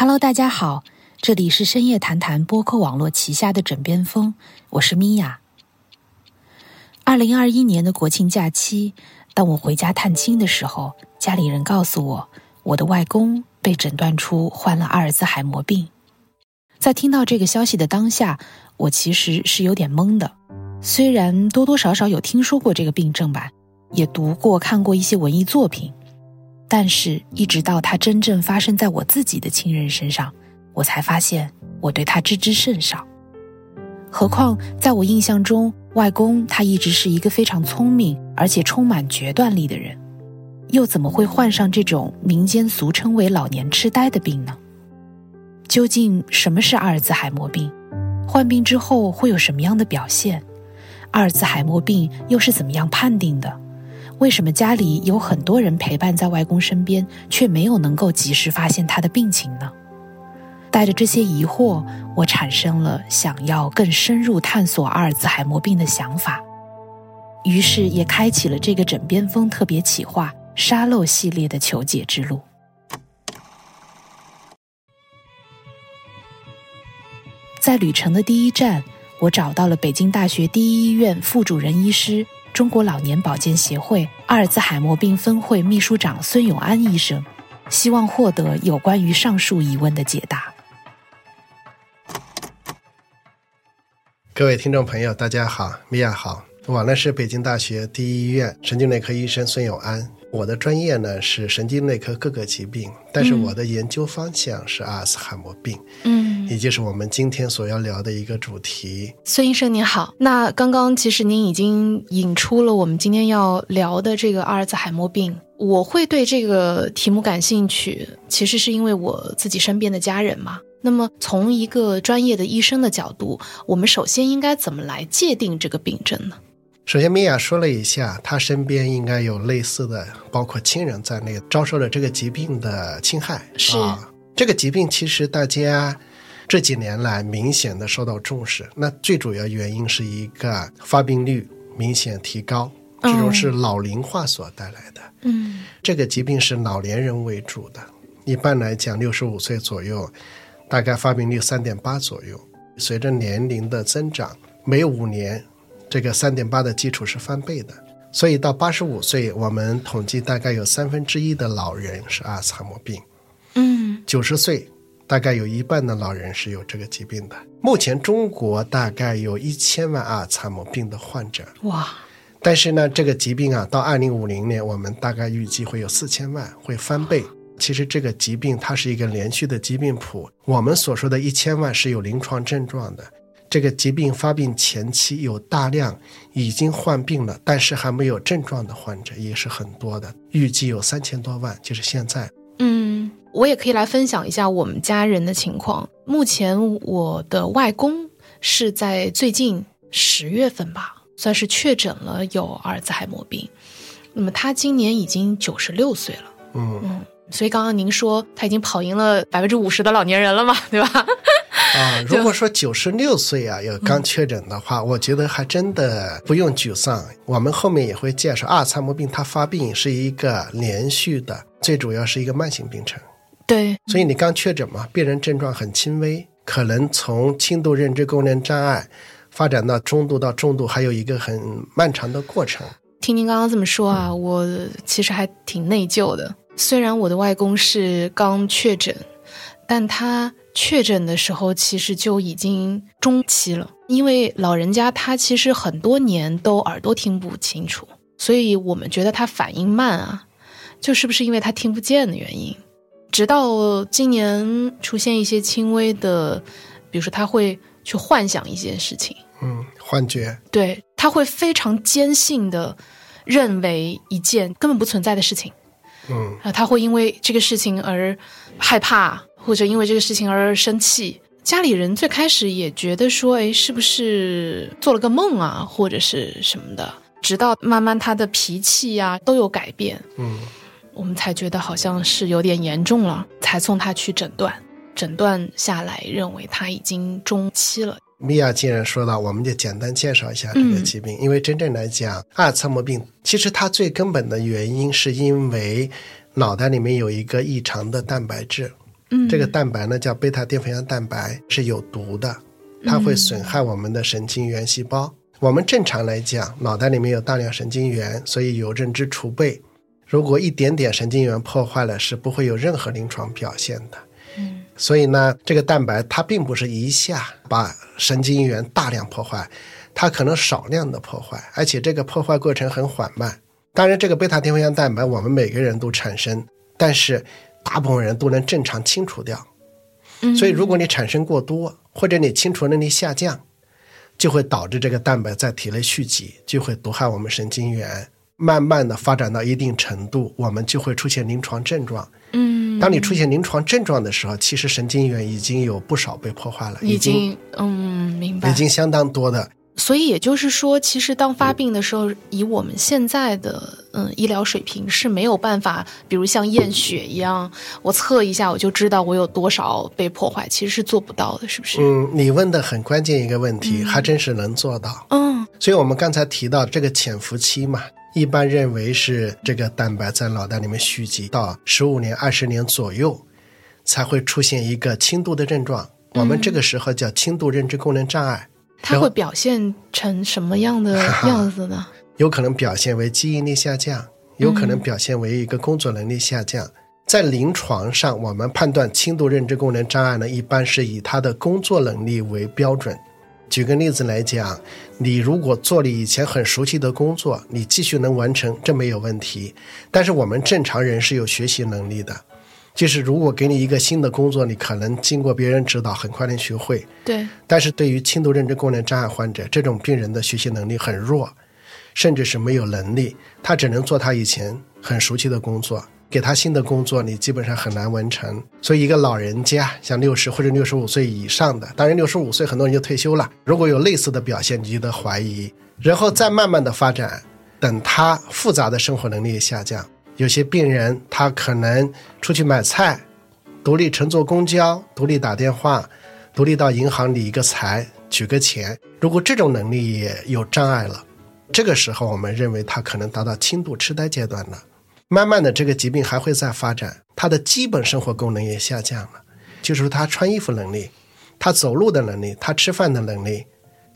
Hello，大家好，这里是深夜谈谈播客网络旗下的枕边风，我是米娅。二零二一年的国庆假期，当我回家探亲的时候，家里人告诉我，我的外公被诊断出患了阿尔兹海默病。在听到这个消息的当下，我其实是有点懵的。虽然多多少少有听说过这个病症吧，也读过看过一些文艺作品。但是，一直到它真正发生在我自己的亲人身上，我才发现我对他知之甚少。何况，在我印象中，外公他一直是一个非常聪明而且充满决断力的人，又怎么会患上这种民间俗称为老年痴呆的病呢？究竟什么是阿尔兹海默病？患病之后会有什么样的表现？阿尔兹海默病又是怎么样判定的？为什么家里有很多人陪伴在外公身边，却没有能够及时发现他的病情呢？带着这些疑惑，我产生了想要更深入探索阿尔兹海默病的想法，于是也开启了这个枕边风特别企划“沙漏”系列的求解之路。在旅程的第一站，我找到了北京大学第一医院副主任医师。中国老年保健协会阿尔兹海默病分会秘书长孙永安医生，希望获得有关于上述疑问的解答。各位听众朋友，大家好，米娅好，我呢是北京大学第一医院神经内科医生孙永安。我的专业呢是神经内科各个疾病，但是我的研究方向是阿尔茨海默病，嗯，也就是我们今天所要聊的一个主题。孙医生您好，那刚刚其实您已经引出了我们今天要聊的这个阿尔茨海默病。我会对这个题目感兴趣，其实是因为我自己身边的家人嘛。那么从一个专业的医生的角度，我们首先应该怎么来界定这个病症呢？首先，米娅说了一下，她身边应该有类似的，包括亲人在内，遭受了这个疾病的侵害。是这个疾病，其实大家这几年来明显的受到重视。那最主要原因是一个发病率明显提高，这种是老龄化所带来的。嗯，这个疾病是老年人为主的，一般来讲，六十五岁左右，大概发病率三点八左右。随着年龄的增长，每五年。这个三点八的基础是翻倍的，所以到八十五岁，我们统计大概有三分之一的老人是阿尔茨海默病。嗯，九十岁大概有一半的老人是有这个疾病的。目前中国大概有一千万阿尔茨海默病的患者。哇！但是呢，这个疾病啊，到二零五零年，我们大概预计会有四千万，会翻倍。其实这个疾病它是一个连续的疾病谱，我们所说的一千万是有临床症状的。这个疾病发病前期有大量已经患病了，但是还没有症状的患者也是很多的，预计有三千多万，就是现在。嗯，我也可以来分享一下我们家人的情况。目前我的外公是在最近十月份吧，算是确诊了有阿尔兹海默病。那么他今年已经九十六岁了。嗯嗯，所以刚刚您说他已经跑赢了百分之五十的老年人了嘛，对吧？啊，如果说九十六岁啊有刚确诊的话，我觉得还真的不用沮丧。我们后面也会介绍，阿尔茨海默病它发病是一个连续的，最主要是一个慢性病程。对，所以你刚确诊嘛，病人症状很轻微，可能从轻度认知功能障碍发展到中度到重度，还有一个很漫长的过程。听您刚刚这么说啊，我其实还挺内疚的。虽然我的外公是刚确诊，但他。确诊的时候，其实就已经中期了。因为老人家他其实很多年都耳朵听不清楚，所以我们觉得他反应慢啊，就是不是因为他听不见的原因。直到今年出现一些轻微的，比如说他会去幻想一件事情，嗯，幻觉，对，他会非常坚信的认为一件根本不存在的事情，嗯，啊，他会因为这个事情而害怕。或者因为这个事情而生气，家里人最开始也觉得说，哎，是不是做了个梦啊，或者是什么的？直到慢慢他的脾气呀都有改变，嗯，我们才觉得好像是有点严重了，才送他去诊断。诊断下来，认为他已经中期了。米娅既然说到，我们就简单介绍一下这个疾病，因为真正来讲，阿尔茨海默病其实它最根本的原因是因为脑袋里面有一个异常的蛋白质。嗯，这个蛋白呢叫贝塔淀粉样蛋白，是有毒的，它会损害我们的神经元细胞。我们正常来讲，脑袋里面有大量神经元，所以有认知储备。如果一点点神经元破坏了，是不会有任何临床表现的。嗯，所以呢，这个蛋白它并不是一下把神经元大量破坏，它可能少量的破坏，而且这个破坏过程很缓慢。当然，这个贝塔淀粉样蛋白我们每个人都产生，但是大部分人都能正常清除掉。嗯所以，如果你产生过多，或者你清除能力下降，就会导致这个蛋白在体内蓄积，就会毒害我们神经元。慢慢的发展到一定程度，我们就会出现临床症状。嗯，当你出现临床症状的时候，其实神经元已经有不少被破坏了，已经经嗯明白已，经相当多的。所以也就是说，其实当发病的时候，以我们现在的嗯医疗水平是没有办法，比如像验血一样，我测一下我就知道我有多少被破坏，其实是做不到的，是不是？嗯，你问的很关键一个问题，还真是能做到。嗯所以我们刚才提到这个潜伏期嘛，一般认为是这个蛋白在脑袋里面蓄积到十五年、二十年左右，才会出现一个轻度的症状。我们这个时候叫轻度认知功能障碍，它会表现成什么样的样子呢？有可能表现为记忆力下降，有可能表现为一个工作能力下降。在临床上，我们判断轻度认知功能障碍呢，一般是以他的工作能力为标准。举个例子来讲，你如果做了以前很熟悉的工作，你继续能完成，这没有问题。但是我们正常人是有学习能力的，就是如果给你一个新的工作，你可能经过别人指导，很快能学会。对，但是对于轻度认知功能障碍患者，这种病人的学习能力很弱，甚至是没有能力，他只能做他以前很熟悉的工作。给他新的工作，你基本上很难完成。所以，一个老人家，像六十或者六十五岁以上的，当然六十五岁很多人就退休了。如果有类似的表现，你就得怀疑，然后再慢慢的发展。等他复杂的生活能力下降，有些病人他可能出去买菜，独立乘坐公交，独立打电话，独立到银行理一个财，取个钱。如果这种能力也有障碍了，这个时候我们认为他可能达到轻度痴呆阶段了。慢慢的，这个疾病还会再发展，他的基本生活功能也下降了，就是说他穿衣服能力、他走路的能力、他吃饭的能力，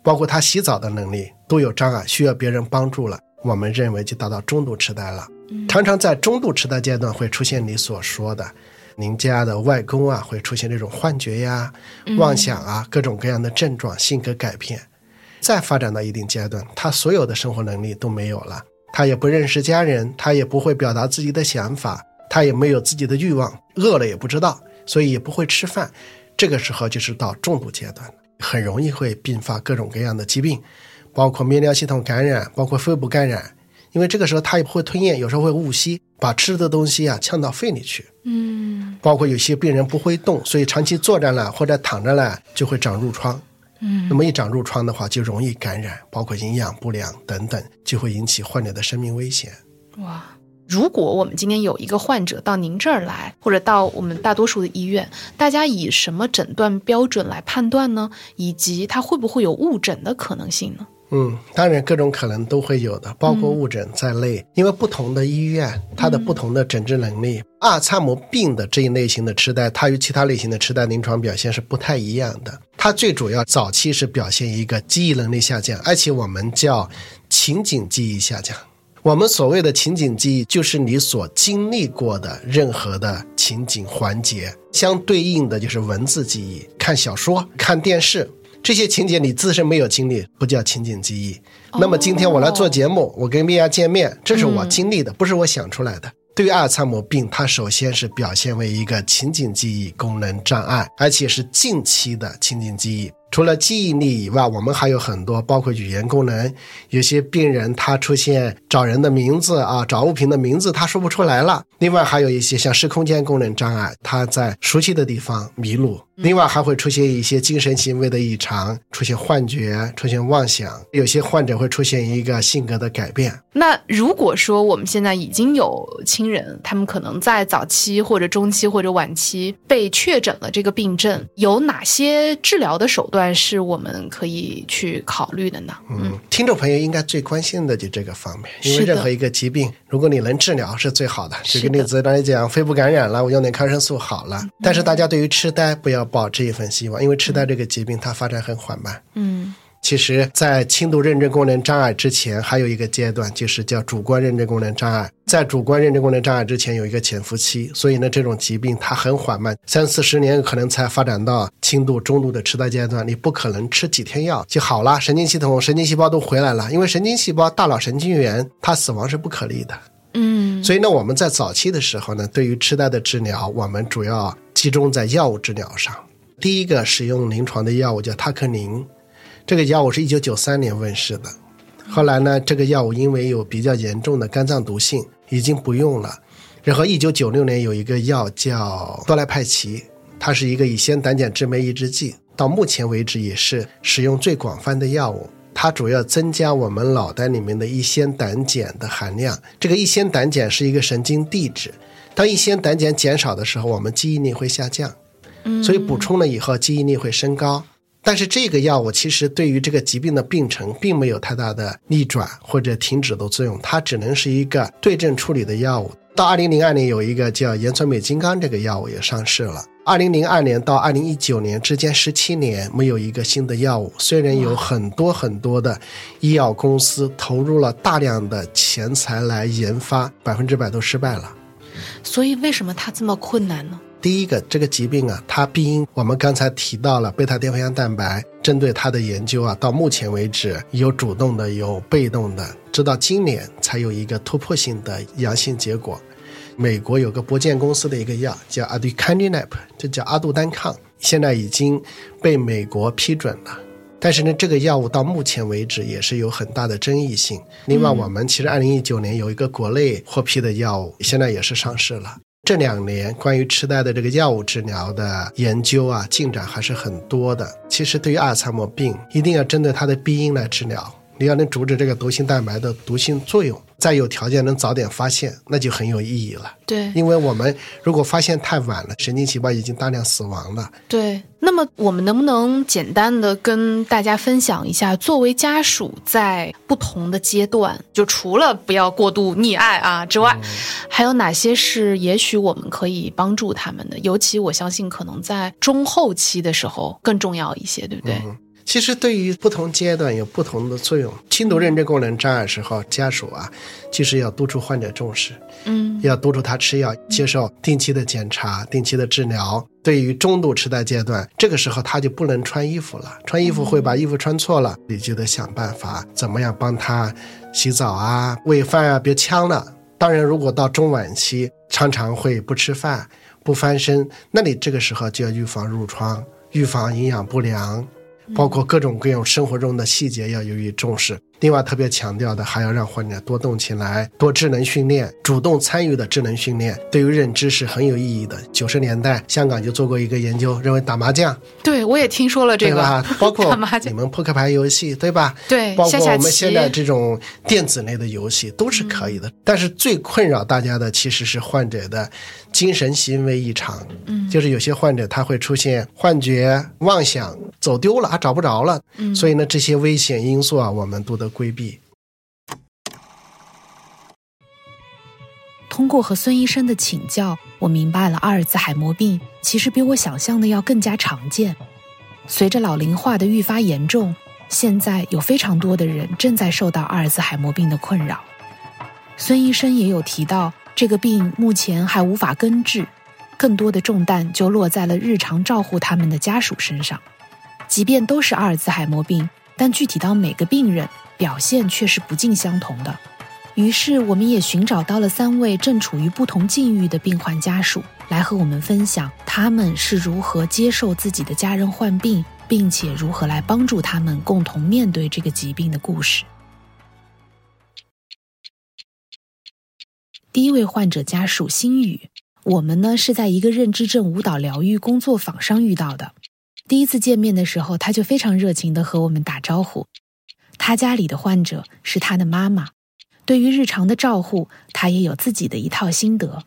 包括他洗澡的能力都有障碍，需要别人帮助了。我们认为就达到中度痴呆了。常常在中度痴呆阶段会出现你所说的，您家的外公啊会出现这种幻觉呀、妄想啊各种各样的症状，性格改变。再发展到一定阶段，他所有的生活能力都没有了。他也不认识家人，他也不会表达自己的想法，他也没有自己的欲望，饿了也不知道，所以也不会吃饭。这个时候就是到重度阶段了，很容易会并发各种各样的疾病，包括泌尿系统感染，包括肺部感染。因为这个时候他也不会吞咽，有时候会误吸，把吃的东西啊呛到肺里去。嗯包括有些病人不会动，所以长期坐着了或者躺着了就会长褥疮。嗯那么一长褥疮的话，就容易感染，包括营养不良等等，就会引起患者的生命危险。哇。如果我们今天有一个患者到您这儿来，或者到我们大多数的医院，大家以什么诊断标准来判断呢？以及他会不会有误诊的可能性呢？嗯，当然各种可能都会有的，包括误诊在内。因为不同的医院，它的不同的诊治能力，阿尔茨海默病的这一类型的痴呆，它与其他类型的痴呆临床表现是不太一样的。它最主要早期是表现一个记忆能力下降，而且我们叫情景记忆下降。我们所谓的情景记忆，就是你所经历过的任何的情景环节，相对应的就是文字记忆。看小说、看电视这些情节，你自身没有经历，不叫情景记忆。那么今天我来做节目，我跟米娅见面，这是我经历的，不是我想出来的。对于阿尔茨海默病，它首先是表现为一个情景记忆功能障碍，而且是近期的情景记忆。除了记忆力以外，我们还有很多，包括语言功能。有些病人他出现找人的名字啊，找物品的名字他说不出来了。另外还有一些像视空间功能障碍，他在熟悉的地方迷路。另外还会出现一些精神行为的异常，出现幻觉，出现妄想。有些患者会出现一个性格的改变。那如果说我们现在已经有亲人，他们可能在早期或者中期或者晚期被确诊了这个病症，有哪些治疗的手段段是我们可以去考虑的呢？嗯，听众朋友应该最关心的就这个方面，因为任何一个疾病，如果你能治疗是最好的。举个例子来讲，肺部感染了，我用点抗生素好了。但是大家对于痴呆不要抱这一份希望，因为痴呆这个疾病它发展很缓慢。嗯其实，在轻度认知功能障碍之前，还有一个阶段，就是叫主观认知功能障碍。在主观认知功能障碍之前，有一个潜伏期，所以呢，这种疾病它很缓慢，三四十年可能才发展到轻度、中度的痴呆阶段。你不可能吃几天药就好了，神经系统、神经细胞都回来了，因为神经细胞、大脑神经元它死亡是不可逆的。嗯所以呢，我们在早期的时候呢，对于痴呆的治疗，我们主要集中在药物治疗上。第一个使用临床的药物叫他克宁，这个药物是一九九三年问世的。后来呢，这个药物因为有比较严重的肝脏毒性，已经不用了。然后一九九六年有一个药叫多来派奇，它是一个乙酰胆碱制酶抑制剂，到目前为止也是使用最广泛的药物。它主要增加我们脑袋里面的乙酰胆碱的含量。这个乙酰胆碱是一个神经递质，当乙酰胆碱减少的时候，我们记忆力会下降，所以补充了以后记忆力会升高。但是这个药物其实对于这个疾病的病程并没有太大的逆转或者停止的作用，它只能是一个对症处理的药物。到二零零二年有一个叫盐酸镁金刚这个药物也上市了。二零零二年到二零一九年之间十七年没有一个新的药物，虽然有很多很多的医药公司投入了大量的钱财来研发，百分之百都失败了。所以为什么它这么困难呢？第一个，这个疾病啊，它病因我们刚才提到了贝塔淀粉样蛋白，针对它的研究啊，到目前为止有主动的，有被动的，直到今年才有一个突破性的阳性结果。美国有个博健公司的一个药叫 aducanumab，这叫阿杜单抗，现在已经被美国批准了。但是呢，这个药物到目前为止也是有很大的争议性。另外，我们其实二零一九年有一个国内获批的药物，现在也是上市了。这两年关于痴呆的这个药物治疗的研究啊，进展还是很多的。其实对于阿尔茨海默病，一定要针对它的病因来治疗。你要能阻止这个毒性蛋白的毒性作用，再有条件能早点发现，那就很有意义了。对因为我们如果发现太晚了，神经细胞已经大量死亡了。对，那么我们能不能简单的跟大家分享一下，作为家属在不同的阶段，就除了不要过度溺爱啊之外，还有哪些是也许我们可以帮助他们的？尤其我相信，可能在中后期的时候更重要一些，对不对？其实对于不同阶段有不同的作用。轻度认知功能障碍时候，家属啊，其实要督促患者重视，嗯要督促他吃药，接受定期的检查、定期的治疗。对于中度痴呆阶段，这个时候他就不能穿衣服了，穿衣服会把衣服穿错了，你就得想办法怎么样帮他洗澡啊、喂饭啊，别呛了。当然，如果到中晚期，常常会不吃饭、不翻身，那你这个时候就要预防褥疮、预防营养不良。包括各种各样生活中的细节要予以重视。另外，特别强调的还要让患者多动起来，多智能训练，主动参与的智能训练对于认知是很有意义的。九十年代，香港就做过一个研究，认为打麻将，对，我也听说了这个，对吧？包括你们扑克牌游戏，对吧？对，包括我们现在，这种电子类的游戏都是可以的，但是最困扰大家的其实是患者的精神行为异常，嗯，就是有些患者他会出现幻觉、妄想、走丢了，还找不着了，嗯，所以呢，这些危险因素啊，我们都得规避。通过和孙医生的请教，我明白了阿尔兹海默病其实比我想象的要更加常见。随着老龄化的愈发严重，现在有非常多的人正在受到阿尔兹海默病的困扰。孙医生也有提到，这个病目前还无法根治，更多的重担就落在了日常照护他们的家属身上。即便都是阿尔兹海默病，但具体到每个病人，表现却是不尽相同的。于是，我们也寻找到了三位正处于不同境遇的病患家属，来和我们分享他们是如何接受自己的家人患病，并且如何来帮助他们共同面对这个疾病的故事。第一位患者家属星宇，我们呢是在一个认知症舞蹈疗愈工作坊上遇到的。第一次见面的时候，他就非常热情的和我们打招呼。他家里的患者是他的妈妈。对于日常的照护，他也有自己的一套心得。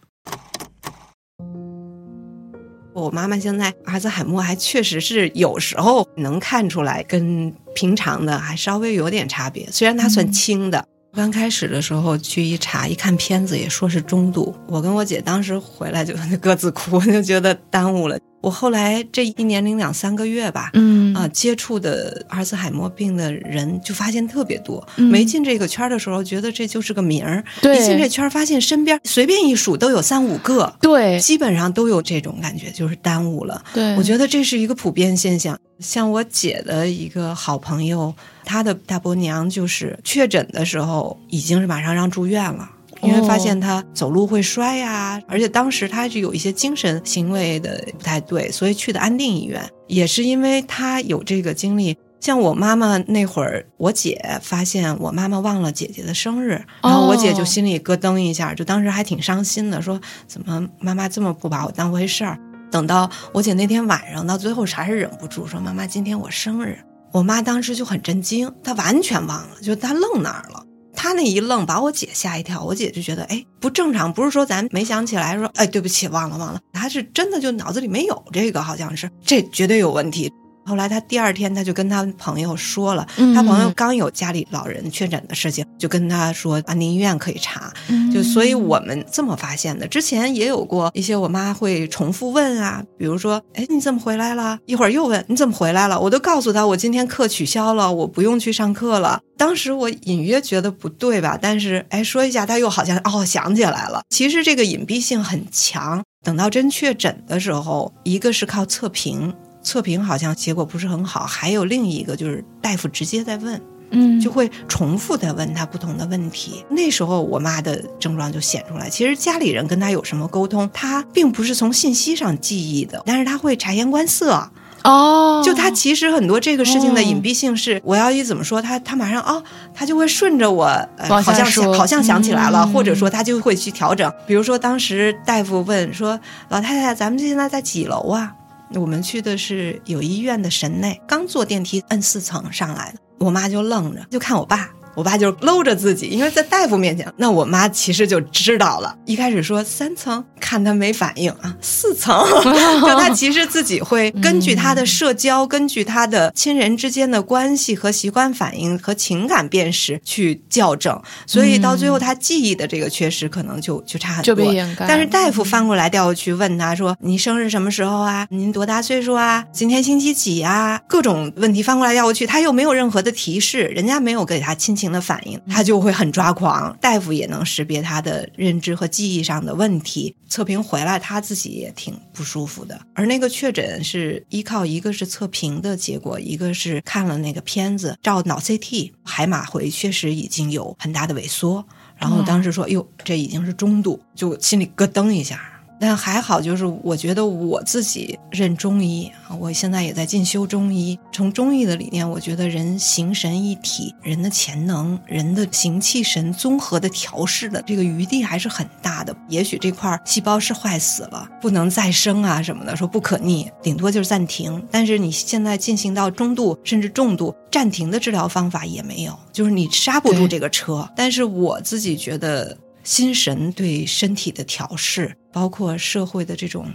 我妈妈现在阿尔兹海默还确实是有时候能看出来，跟平常的还稍微有点差别。虽然它算轻的，刚开始的时候去一查，一看片子也说是中度。我跟我姐当时回来就 各自哭，就觉得耽误了。我后来这一年零两三个月吧，嗯啊，接触的阿尔兹海默病的人就发现特别多。没进这个圈的时候，觉得这就是个名儿；对一进这圈，发现身边随便一数都有三五个，对基本上都有这种感觉，就是耽误了。对，我觉得这是一个普遍现象。像我姐的一个好朋友，她的大伯娘就是确诊的时候，已经是马上让住院了。因为发现他走路会摔呀、而且当时他是有一些精神行为的不太对，所以去的安定医院。也是因为他有这个经历，像我妈妈那会儿，我姐发现我妈妈忘了姐姐的生日，然后我姐就心里咯噔一下，就当时还挺伤心的，说怎么妈妈这么不把我当回事儿。等到我姐那天晚上，到最后还是忍不住说：“妈妈，今天我生日。”我妈当时就很震惊，她完全忘了，就她愣那儿了。他那一愣，把我姐吓一跳。我姐就觉得，哎，不正常，不是说咱没想起来，说，哎，对不起，忘了忘了。他是真的就脑子里没有这个，好像是，这绝对有问题。后来他第二天，他就跟他朋友说了，嗯她朋友刚有家里老人确诊的事情，就跟他说安宁医院可以查。嗯就所以我们这么发现的。之前也有过一些我妈会重复问啊，比如说，哎，你怎么回来了？一会儿又问你怎么回来了？我都告诉他我今天课取消了，我不用去上课了。当时我隐约觉得不对吧，但是哎说一下，他又好像哦想起来了。其实这个隐蔽性很强。等到真确诊的时候，一个是靠测评。测评好像结果不是很好，还有另一个就是大夫直接在问，嗯就会重复的问他不同的问题。那时候我妈的症状就显出来。其实家里人跟她有什么沟通，她并不是从信息上记忆的，但是她会察言观色。哦，就他其实很多这个事情的隐蔽性是，我要一怎么说，他，他马上哦，他就会顺着我，呃、好像想好像想起来了，嗯或者说他就会去调整。比如说当时大夫问说：“老太太，咱们现在在几楼啊？”我们去的是有医院的神内，刚坐电梯摁四层上来的，我妈就愣着，就看我爸。我爸就搂着自己，因为在大夫面前，那我妈其实就知道了。一开始说三层，看他没反应啊，四层，就他其实自己会根据他的社交，根据他的亲人之间的关系和习惯反应和情感辨识去校正，所以到最后他记忆的这个缺失可能就就差很就多。被掩盖。但是大夫翻过来调过去问他说：“你生日什么时候啊？您多大岁数啊？今天星期几啊？”各种问题翻过来调过去，他又没有任何的提示，人家没有给他亲情的反应，他就会很抓狂。大夫也能识别他的认知和记忆上的问题，测评回来他自己也挺不舒服的。而那个确诊是依靠一个是测评的结果，一个是看了那个片子，照脑 CT，海马回确实已经有很大的萎缩。然后当时说：“哟，这已经是中度，就心里咯噔一下。”但还好，就是我觉得我自己认中医啊，我现在也在进修中医。从中医的理念，我觉得人形神一体，人的潜能、人的形气神综合的调试的这个余地还是很大的。也许这块细胞是坏死了，不能再生啊什么的，说不可逆，顶多就是暂停。但是你现在进行到中度甚至重度，暂停的治疗方法也没有，就是你刹不住这个车。但是我自己觉得。心神对身体的调试，包括社会的这种，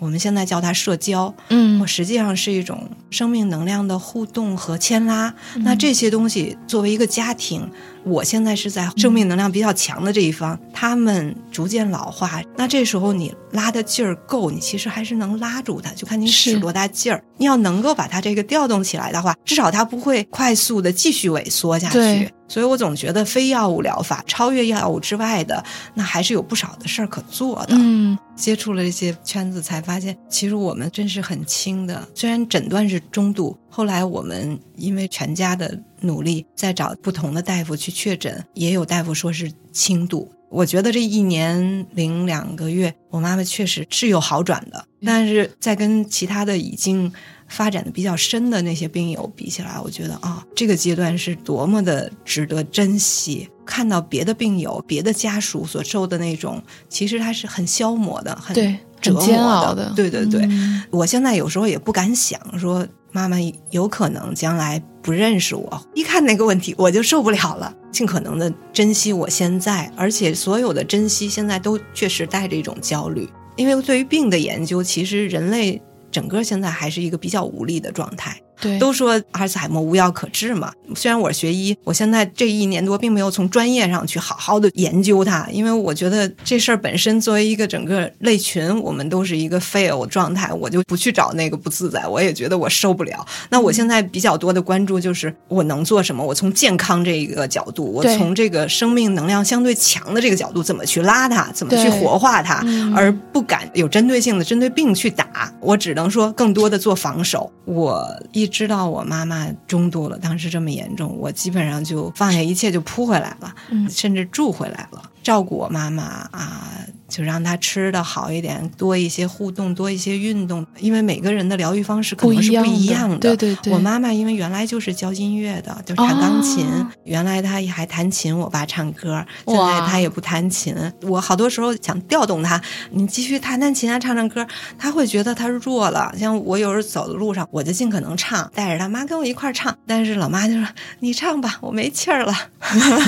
我们现在叫它社交，嗯我实际上是一种生命能量的互动和牵拉。那这些东西作为一个家庭，我现在是在生命能量比较强的这一方，他们逐渐老化，那这时候你拉的劲儿够，你其实还是能拉住它，就看你使多大劲儿。你要能够把它这个调动起来的话，至少它不会快速的继续萎缩下去对。所以我总觉得非药物疗法超越药物之外的，那还是有不少的事儿可做的。嗯接触了这些圈子，才发现其实我们真是很轻的。虽然诊断是中度，后来我们因为全家的努力，在找不同的大夫去确诊，也有大夫说是轻度。我觉得这一年零两个月，我妈妈确实是有好转的，但是在跟其他的已经发展的比较深的那些病友比起来，我觉得啊、这个阶段是多么的值得珍惜。看到别的病友、别的家属所受的那种，其实他是很消磨的，很对，折磨的，对对对，嗯。我现在有时候也不敢想说，妈妈有可能将来不认识我，一看那个问题我就受不了了。尽可能的珍惜我现在，而且所有的珍惜现在都确实带着一种焦虑。因为对于病的研究，其实人类整个现在还是一个比较无力的状态。对，都说阿尔茨海默无药可治嘛。虽然我是学医，我现在这一年多并没有从专业上去好好的研究它，因为我觉得这事儿本身作为一个整个类群，我们都是一个 fail 状态，我就不去找那个不自在，我也觉得我受不了。那我现在比较多的关注就是我能做什么，我从健康这一个角度，我从这个生命能量相对强的这个角度，怎么去拉它，怎么去活化它，嗯而不敢有针对性的针对病去打，我只能说更多的做防守。我一知道我妈妈中度了，当时这么严重，我基本上就放下一切就扑回来了，嗯甚至住回来了，照顾我妈妈啊。就让他吃的好一点，多一些互动，多一些运动，因为每个人的疗愈方式可能是不一样的。对对对，我妈妈因为原来就是教音乐的，就是弹钢琴。哦原来她也还弹琴，我爸唱歌。现在她也不弹琴。我好多时候想调动她，你继续弹弹琴啊，唱唱歌。她会觉得她弱了。像我有时候走的路上，我就尽可能唱，带着她妈跟我一块儿唱。但是老妈就说：“你唱吧，我没气儿了。”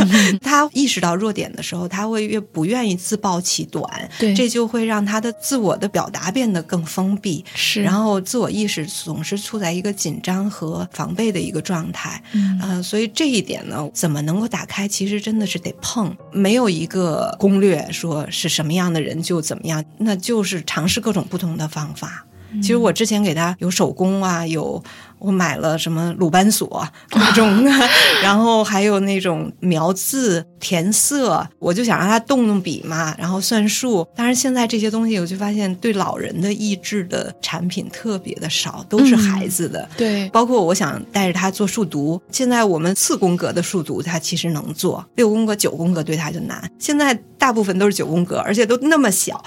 她意识到弱点的时候，她会越不愿意自暴其短，对。这就会让他的自我的表达变得更封闭。是，然后自我意识总是处在一个紧张和防备的一个状态，嗯。呃，所以这一点呢，怎么能够打开，其实真的是得碰，没有一个攻略说是什么样的人就怎么样，那就是尝试各种不同的方法。其实我之前给他有手工啊，有我买了什么鲁班锁 各种的，然后还有那种描字、填色，我就想让他动动笔嘛，然后算数。但是现在这些东西，我就发现对老人的益智的产品特别的少，都是孩子的。对，包括我想带着他做数独，现在我们四宫格的数独他其实能做，六宫格、九宫格对他就难。现在大部分都是九宫格，而且都那么小，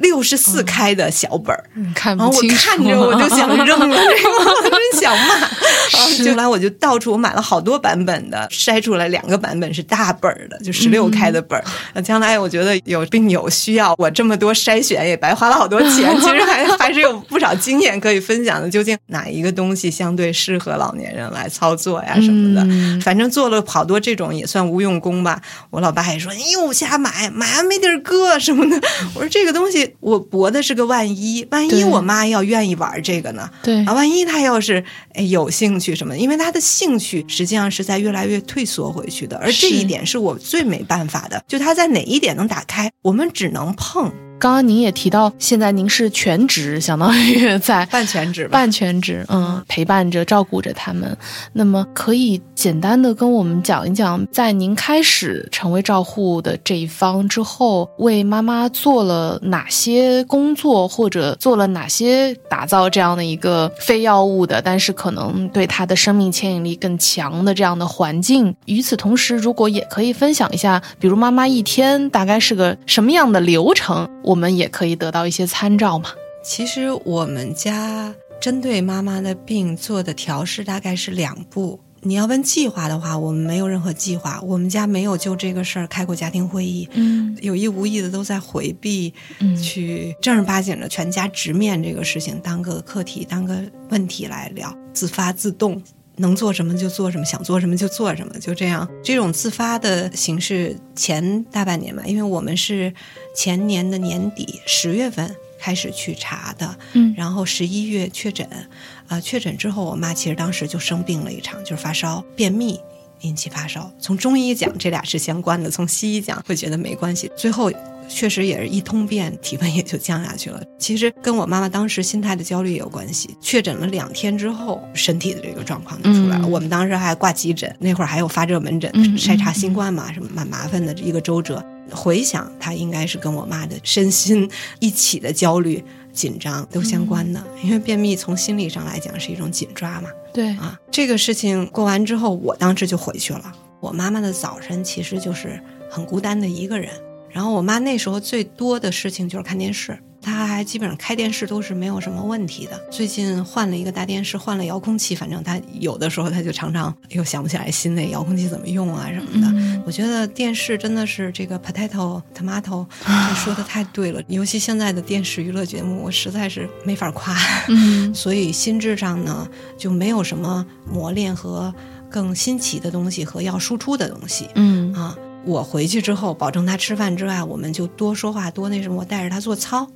六十四开的小本儿。看然后我看着我就想扔了，这 个我真想骂。后来我就到处我买了好多版本的，筛出来两个版本是大本儿的，就十六开的本儿。呃将来我觉得有病友需要，我这么多筛选也白花了好多钱，其实还还是有不少经验可以分享的。究竟哪一个东西相对适合老年人来操作呀什么的？嗯反正做了好多这种也算无用功吧。我老爸还说你又瞎买，买完没地儿搁什么的。我说这个东西我博的是个万一，万一我妈要愿意玩这个呢？对。啊，万一她要是哎有兴趣什么的，因为她的兴趣实际上是在越来越退缩回去的，而这一点是我最没办法的，就她在哪一点能打开，我们只能碰刚刚您也提到，现在您是全职，相当于在半全职吧。半全职，嗯，陪伴着、照顾着他们。那么，可以简单的跟我们讲一讲，在您开始成为照护的这一方之后，为妈妈做了哪些工作，或者做了哪些打造这样的一个非药物的，但是可能对她的生命牵引力更强的这样的环境。与此同时，如果也可以分享一下，比如妈妈一天大概是个什么样的流程，我们也可以得到一些参照嘛。其实我们家针对妈妈的病做的调试大概是两步。你要问计划的话，我们没有任何计划，我们家没有就这个事儿开过家庭会议，嗯有意无意的都在回避，嗯去正儿八经的全家直面这个事情，当个课题，当个问题来聊，自发自动。能做什么就做什么，想做什么就做什么，就这样。这种自发的形式，前大半年吧，因为我们是前年的年底十月份开始去查的，嗯然后十一月确诊，啊、确诊之后，我妈其实当时就生病了一场，就是发烧、便秘引起发烧。从中医讲，这俩是相关的；从西医讲，会觉得没关系。最后确实也是一通便，体温也就降下去了。其实跟我妈妈当时心态的焦虑也有关系。确诊了两天之后，身体的这个状况就出来了。嗯。我们当时还挂急诊，那会儿还有发热门诊嗯。筛查新冠嘛，什么蛮麻烦的一个周折。回想，她应该是跟我妈的身心一起的焦虑。紧张都相关的，因为便秘从心理上来讲是一种紧抓嘛，对，啊，这个事情过完之后，我当时就回去了。我妈妈的早晨其实就是很孤单的一个人，然后我妈那时候最多的事情就是看电视，她还基本上开电视都是没有什么问题的。最近换了一个大电视，换了遥控器，反正她有的时候她就常常又想不起来新的遥控器怎么用啊什么的。嗯我觉得电视真的是这个 potato tomato，这说的太对了。尤其现在的电视娱乐节目，我实在是没法夸。嗯 所以心智上呢就没有什么磨练和更新奇的东西和要输出的东西嗯啊。我回去之后，保证他吃饭之外，我们就多说话，多那什么。我带着他做操，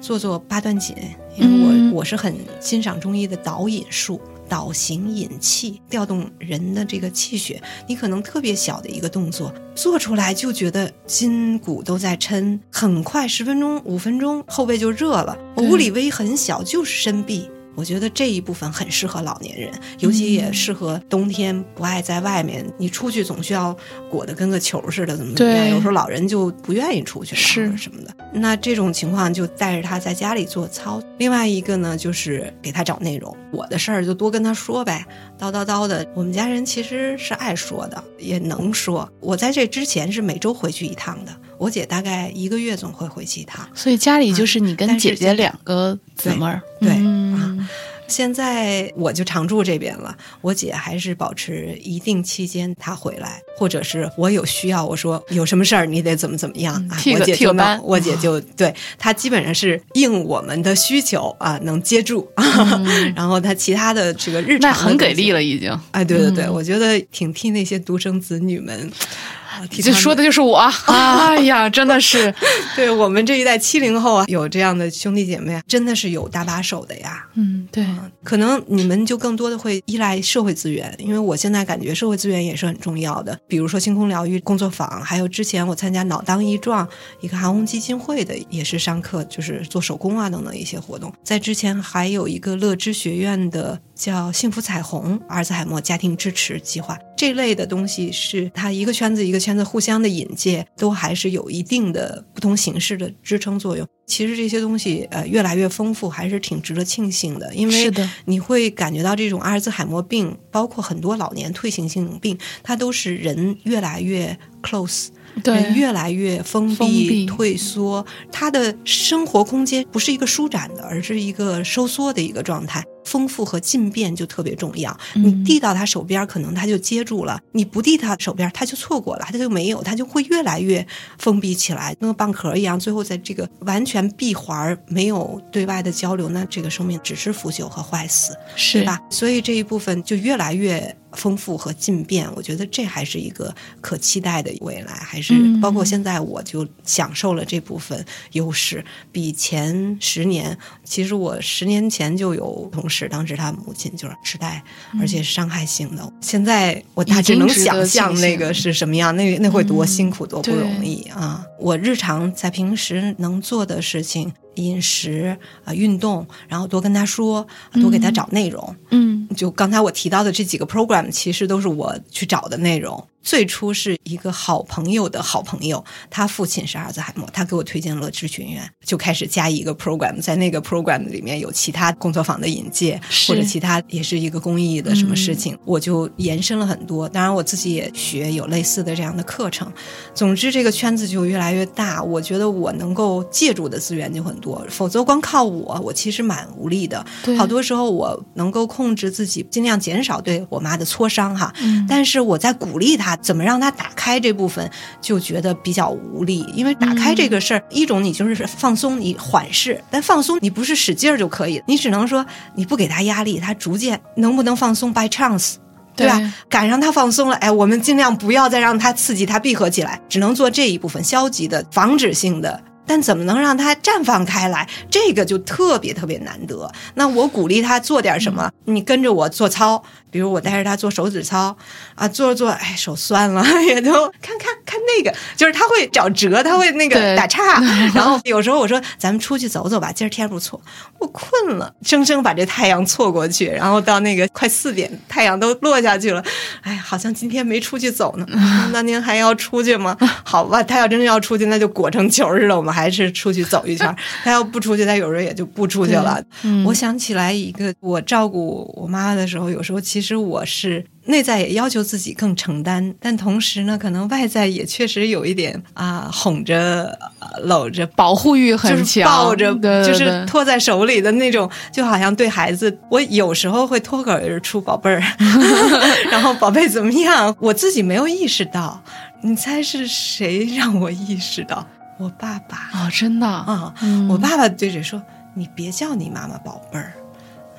做做八段锦，因为我、嗯我是很欣赏中医的导引术。导行引气，调动人的这个气血，你可能特别小的一个动作做出来，就觉得筋骨都在抻，很快十分钟、五分钟后背就热了。我对屋里微很小，就是伸臂。我觉得这一部分很适合老年人，尤其也适合冬天不爱在外面。你出去总需要裹得跟个球似的，怎么怎么样？有时候老人就不愿意出去，是什么的。那这种情况就带着他在家里做操。另外一个呢，就是给他找内容。我的事儿就多跟他说呗，叨叨叨的。我们家人其实是爱说的，也能说。我在这之前是每周回去一趟的，我姐大概一个月总会回去一趟。所以家里就是你跟姐姐两个姊妹儿，对对嗯现在我就常住这边了，我姐还是保持一定期间她回来，或者是我有需要，我说有什么事儿你得怎么怎么样啊，我姐就能替个班我姐就对她基本上是应我们的需求啊，能接住，然后她其他的这个日常很给力了，已经。哎，对对对，嗯我觉得挺替那些独生子女们。这说的就是我，哎呀，真的是，对我们这一代七零后啊，有这样的兄弟姐妹啊，真的是有搭把手的呀。嗯，对，可能你们就更多的会依赖社会资源，因为我现在感觉社会资源也是很重要的。比如说星空疗愈工作坊，还有之前我参加脑当益壮一个韩红基金会的，也是上课，就是做手工啊等等一些活动。在之前还有一个乐知学院的叫幸福彩虹阿尔兹海默家庭支持计划这类的东西，是它一个圈子一个圈子互相的引介，都还是有一定的不同形式的支撑作用。其实这些东西呃越来越丰富，还是挺值得庆幸的，因为你会感觉到这种阿尔兹海默病，包括很多老年退行性病，它都是人越来越 close，人对，越来越封闭退缩，他的生活空间不是一个舒展的，而是一个收缩的一个状态。丰富和进变就特别重要。嗯你递到他手边，可能他就接住了；你不递他手边，他就错过了，他就没有，他就会越来越封闭起来，跟个蚌壳一样。最后在这个完全闭环，没有对外的交流，那这个生命只是腐朽和坏死。是对？吧？所以这一部分就越来越丰富和进变，我觉得这还是一个可期待的未来，还是嗯包括现在我就享受了这部分优势，比前十年，其实我十年前就有同事，当时他母亲就是痴呆，而且是伤害性的，现在我大致能想象那个是什么样，那那会多辛苦、多不容易啊！我日常在平时能做的事情。饮食啊、运动，然后多跟他说，多给他找内容。嗯就刚才我提到的这几个 program，其实都是我去找的内容。最初是一个好朋友的好朋友，他父亲是阿尔兹海默，他给我推荐了知群院，就开始加一个 program，在那个 program 里面有其他工作坊的引介，或者其他也是一个公益的什么事情，我就延伸了很多。当然我自己也学有类似的这样的课程。总之，这个圈子就越来越大，我觉得我能够借助的资源就很多，否则光靠我，我其实蛮无力的。好多时候我能够控制自己，尽量减少对我妈的磋商哈。嗯但是我在鼓励她怎么让他打开这部分，就觉得比较无力。因为打开这个事儿，一种你就是放松，你缓释，但放松你不是使劲儿就可以，你只能说你不给他压力，他逐渐能不能放松 by chance。对吧？赶上他放松了，哎，我们尽量不要再让他刺激他闭合起来，只能做这一部分消极的、防止性的。但怎么能让他绽放开来？这个就特别特别难得。那我鼓励他做点什么，你跟着我做操，比如我带着他做手指操啊，做着做着，哎，手酸了，也就看看看那个，就是他会找辙，他会那个打岔。然后有时候我说咱们出去走走吧，今儿天不错，我困了，生生把这太阳错过去，然后到那个快四点，太阳都落下去了，哎，好像今天没出去走呢。那您还要出去吗？好吧，他要真要出去，那就裹成球似的，我们还是出去走一圈。他要不出去，他有时候也就不出去了。嗯我想起来一个，我照顾我妈妈的时候，有时候其实我是内在也要求自己更承担，但同时呢，可能外在也确实有一点啊，哄着、呃搂着。保护欲很就是强，抱着，对对就是对托在手里的那种，就好像对孩子，我有时候会脱口而出“宝贝儿”，然后“宝贝怎么样”，我自己没有意识到。你猜是谁让我意识到？我爸爸哦，真的啊，嗯我爸爸对着说：“你别叫你妈妈宝贝儿。”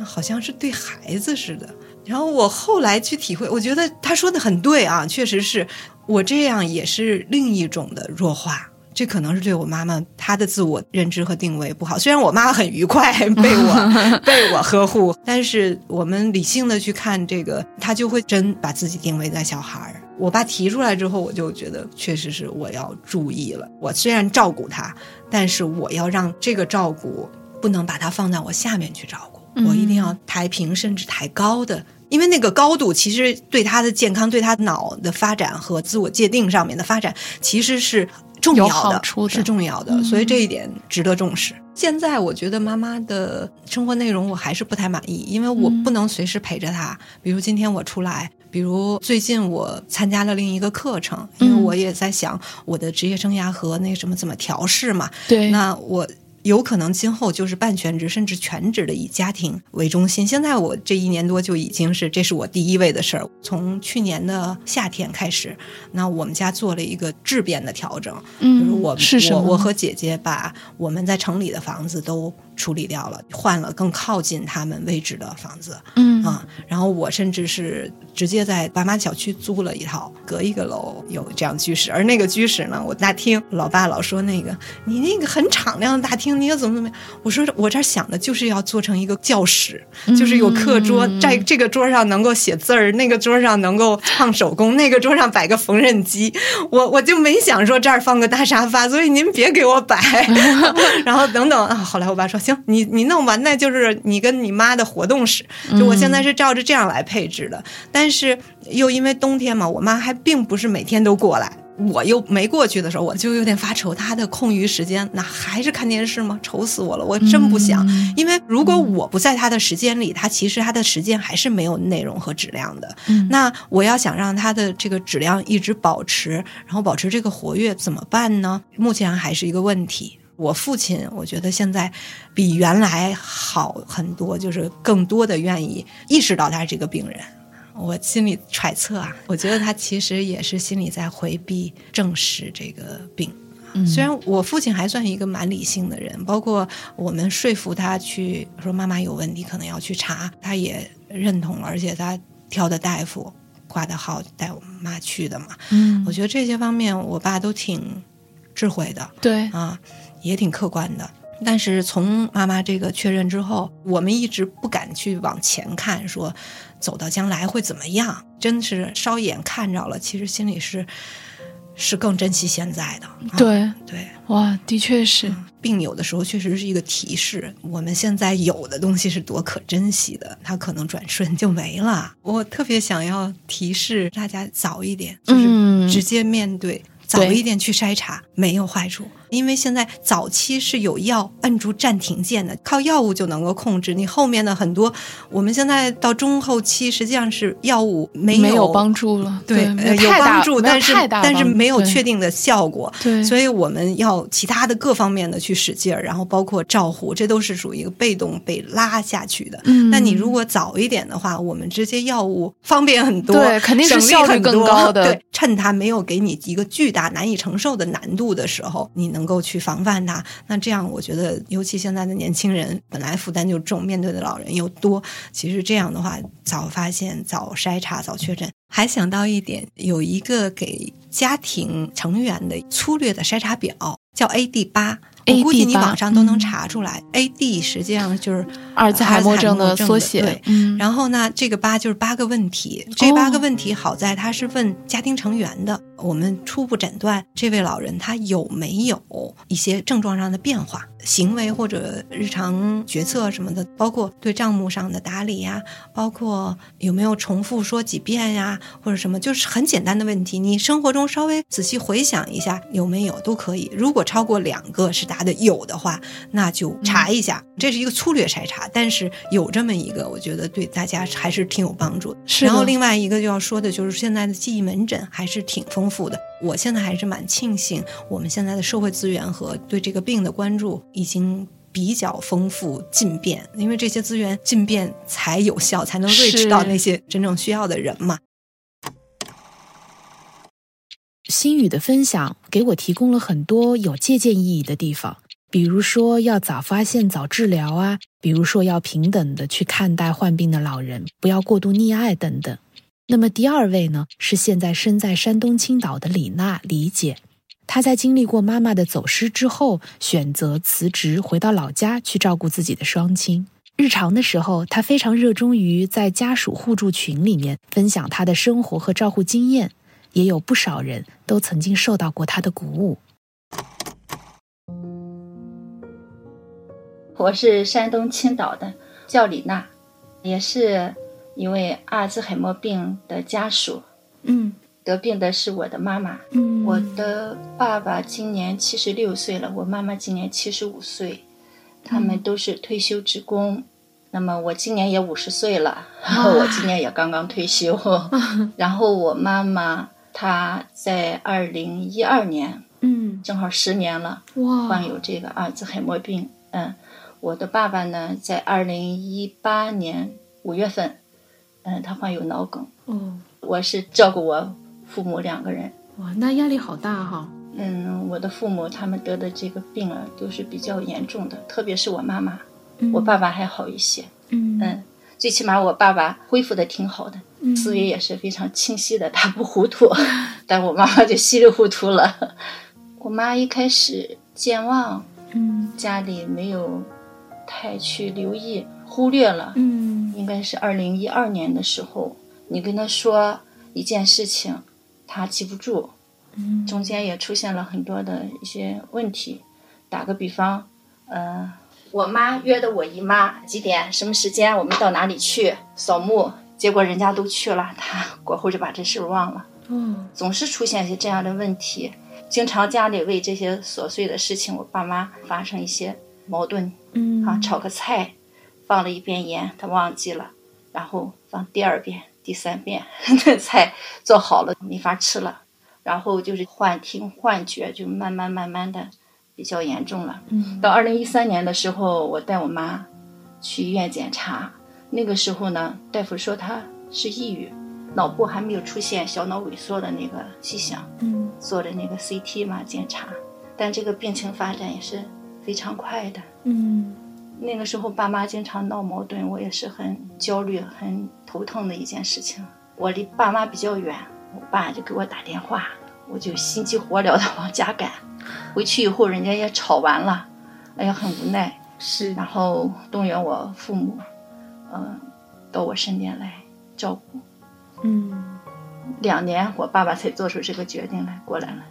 好像是对孩子似的。然后我后来去体会，我觉得他说的很对啊，确实是我这样也是另一种的弱化。这可能是对我妈妈她的自我认知和定位不好。虽然我妈很愉快被我 被我呵护，但是我们理性的去看这个，她就会真把自己定位在小孩儿。我爸提出来之后，我就觉得确实是我要注意了。我虽然照顾他，但是我要让这个照顾不能把他放在我下面去照顾，我一定要抬平甚至抬高的，因为那个高度其实对他的健康、对他脑的发展和自我界定上面的发展，其实是。重要的，是重要的，所以这一点值得重视。现在我觉得妈妈的生活内容我还是不太满意，因为我不能随时陪着她。比如今天我出来，比如最近我参加了另一个课程，因为我也在想我的职业生涯和那什么怎么调试嘛。对，那我。有可能今后就是半全职甚至全职的以家庭为中心。现在我这一年多就已经是这是我第一位的事儿。从去年的夏天开始，那我们家做了一个质变的调整，嗯，我我我和姐姐把我们在城里的房子都。处理掉了，换了更靠近他们位置的房子，嗯。啊，然后我甚至是直接在爸妈小区租了一套，隔一个楼有这样居室，而那个居室呢，我大厅，老爸老说那个你那个很敞亮的大厅，你要怎么怎么样？我说我这想的就是要做成一个教室，就是有课桌，在这个桌上能够写字儿，那个桌上能够唱手工，那个桌上摆个缝纫机，我我就没想说这儿放个大沙发，所以您别给我摆，然后等等啊，后来我爸说行。你你弄完那就是你跟你妈的活动室，就我现在是照着这样来配置的。但是又因为冬天嘛，我妈还并不是每天都过来，我又没过去的时候，我就有点发愁。她的空余时间那还是看电视吗？愁死我了！我真不想，因为如果我不在她的时间里，她其实她的时间还是没有内容和质量的。那我要想让她的这个质量一直保持，然后保持这个活跃，怎么办呢？目前还是一个问题。我父亲，我觉得现在比原来好很多，就是更多的愿意意识到他是这个病人。我心里揣测啊，我觉得他其实也是心里在回避正视这个病。虽然我父亲还算一个蛮理性的人，包括我们说服他去说妈妈有问题，可能要去查，他也认同了，而且他挑的大夫挂的号带我妈去的嘛。嗯，我觉得这些方面我爸都挺智慧的。对啊。也挺客观的，但是从妈妈这个确认之后，我们一直不敢去往前看，说走到将来会怎么样？真是稍眼看着了，其实心里是是更珍惜现在的。对对，哇，的确是，病有的时候确实是一个提示，我们现在有的东西是多可珍惜的，它可能转瞬就没了。我特别想要提示大家早一点，就是直接面对，早一点去筛查，没有坏处。因为现在早期是有药摁住暂停键的，靠药物就能够控制你后面的很多。我们现在到中后期，实际上是药物没有没有帮助了，对，有帮助，但是但是没有确定的效果。对，所以我们要其他的各方面的去使劲儿，然后包括照护，这都是属于一个被动被拉下去的。嗯，那你如果早一点的话，我们这些药物方便很多，对，肯定是效率更高的。对，趁它没有给你一个巨大难以承受的难度的时候，你能。能够去防范它，那这样我觉得，尤其现在的年轻人本来负担就重，面对的老人又多，其实这样的话，早发现、早筛查、早确诊。还想到一点，有一个给家庭成员的粗略的筛查表，叫 AD 八。我估计你网上都能查出来，A D 实际上就是阿尔茨海默症的缩写。对，然后呢，这个八就是八个问题。这八个问题好在它是问家庭成员的，我们初步诊断这位老人他有没有一些症状上的变化，行为或者日常决策什么的，包括对账目上的打理呀，包括有没有重复说几遍呀，或者什么，就是很简单的问题。你生活中稍微仔细回想一下，有没有都可以。如果超过两个是。答的有的话，那就查一下，这是一个粗略筛查，但是有这么一个，我觉得对大家还是挺有帮助。是。然后另外一个就要说的就是现在的记忆门诊还是挺丰富的。我现在还是蛮庆幸，我们现在的社会资源和对这个病的关注已经比较丰富进变，因为这些资源进变才有效，才能睿智到那些真正需要的人嘛。心语的分享给我提供了很多有借鉴意义的地方。比如说要早发现、早治疗啊，比如说要平等的去看待患病的老人，不要过度溺爱等等。那么第二位呢，是现在身在山东青岛的李娜李姐，她在经历过妈妈的走失之后，选择辞职回到老家去照顾自己的双亲。日常的时候，他非常热衷于在家属互助群里面分享他的生活和照护经验，也有不少人都曾经受到过他的鼓舞。我是山东青岛的，叫李娜，也是。一位阿尔兹海默病的家属，嗯，得病的是我的妈妈，嗯，我的爸爸今年七十六岁了，我妈妈今年七十五岁，他们都是退休职工。那么我今年也五十岁了，然 后我今年也刚刚退休。然后我妈妈她在二零一二年，嗯，正好十年了，哇，患有这个阿尔兹海默病。嗯，我的爸爸呢，在二零一八年五月份。嗯，他患有脑梗。哦，我是照顾我父母两个人。哇，那压力好大哈。嗯，我的父母他们得的这个病啊，都是比较严重的，特别是我妈妈。我爸爸还好一些。嗯嗯，最起码我爸爸恢复的挺好的，思维也是非常清晰的，他不糊涂。但我妈妈就稀里糊涂了。我妈一开始健忘，嗯，家里没有太去留意。忽略了，嗯，应该是二零一二年的时候，你跟他说一件事情，他记不住，嗯，中间也出现了很多的一些问题。打个比方，呃，我妈约的我姨妈几点什么时间，我们到哪里去扫墓，结果人家都去了，他过后就把这事忘了。嗯，总是出现一些这样的问题，经常家里为这些琐碎的事情，我爸妈发生一些矛盾，嗯，啊，炒个菜。放了一遍盐，他忘记了，然后放第二遍、第三遍，那菜做好了没法吃了，然后就是幻听、幻觉，就慢慢慢慢的比较严重了。嗯，到二零一三年的时候，我带我妈去医院检查，那个时候呢，大夫说她是抑郁，脑部还没有出现小脑萎缩的那个迹象。嗯，做的那个 CT 嘛检查，但这个病情发展也是非常快的。嗯。那个时候，爸妈经常闹矛盾，我也是很焦虑、很头疼的一件事情。我离爸妈比较远，我爸就给我打电话，我就心急火燎的往家赶。回去以后，人家也吵完了，哎呀，很无奈。是，然后动员我父母，嗯，到我身边来照顾。嗯，两年，我爸爸才做出这个决定来过来了，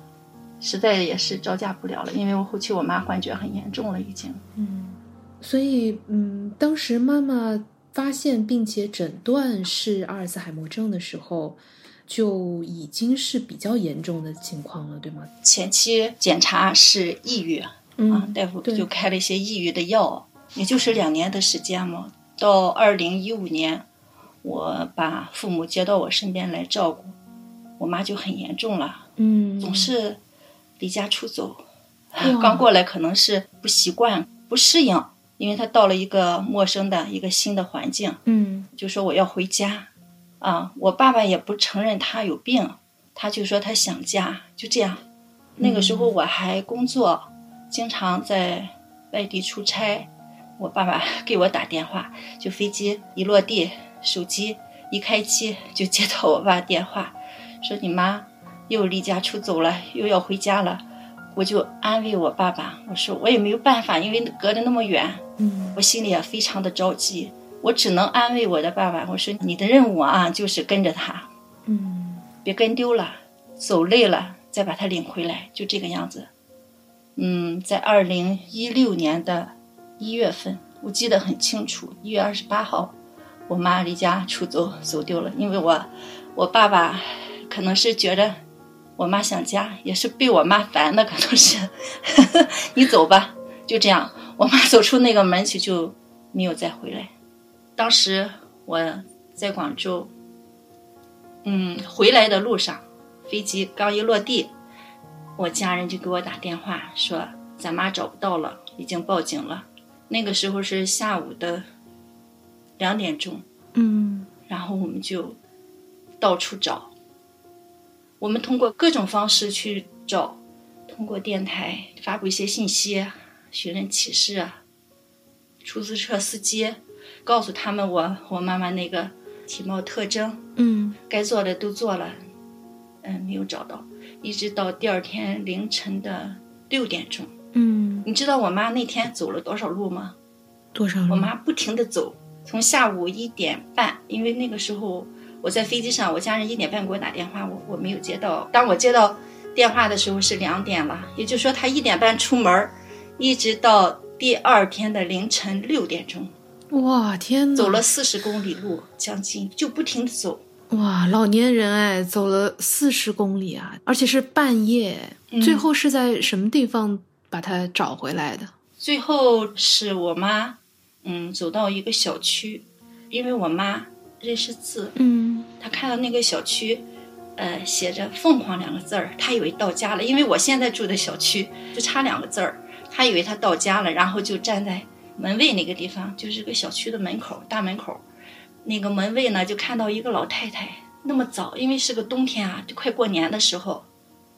实在也是招架不了了，因为我后期我妈幻觉很严重了，已经。嗯。所以，嗯，当时妈妈发现并且诊断是阿尔茨海默症的时候，就已经是比较严重的情况了，对吗？前期检查是抑郁，嗯，大夫就开了一些抑郁的药，也就是两年的时间嘛。到二零一五年，我把父母接到我身边来照顾，我妈就很严重了，嗯，总是离家出走，刚过来可能是不习惯、不适应。因为他到了一个陌生的一个新的环境，嗯，就说我要回家，啊，我爸爸也不承认他有病，他就说他想家，就这样。那个时候我还工作，经常在外地出差，我爸爸 给我打电话，就飞机一落地，手机一开机就接到我爸电话，说你妈又离家出走了，又要回家了。我就安慰我爸爸，我说我也没有办法，因为隔得那么远，嗯，我心里也非常的着急，我只能安慰我的爸爸，我说你的任务啊，就是跟着他，嗯，别跟丢了，走累了再把他领回来，就这个样子。嗯，在二零一六年的一月份，我记得很清楚，一月二十八号，我妈离家出走走丢了，因为我，我爸爸可能是觉得。我妈想家，也是被我妈烦的，可能是。你走吧，就这样。我妈走出那个门去，就没有再回来。当时我在广州，嗯，回来的路上，飞机刚一落地，我家人就给我打电话说，咱妈找不到了，已经报警了。那个时候是下午的两点钟，嗯，然后我们就到处找。我们通过各种方式去找，通过电台发布一些信息，寻人启事啊，出租车司机告诉他们我我妈妈那个体貌特征，嗯该做的都做了，嗯，没有找到，一直到第二天凌晨的六点钟。嗯，你知道我妈那天走了多少路吗？多少？我妈不停的走，从下午一点半，因为那个时候我在飞机上，我家人一点半给我打电话，我我没有接到。当我接到电话的时候是两点了，也就是说他一点半出门，一直到第二天的凌晨六点钟，哇天哪！走了四十公里路，将近就不停的走。哇，老年人哎，走了四十公里啊，而且是半夜。嗯最后是在什么地方把他找回来的？最后是我妈，嗯，走到一个小区，因为我妈认识字，嗯。他看到那个小区，呃，写着“凤凰”两个字儿，他以为到家了，因为我现在住的小区就差两个字儿，他以为他到家了，然后就站在门卫那个地方，就是个小区的门口，大门口，那个门卫呢就看到一个老太太，那么早，因为是个冬天啊，就快过年的时候，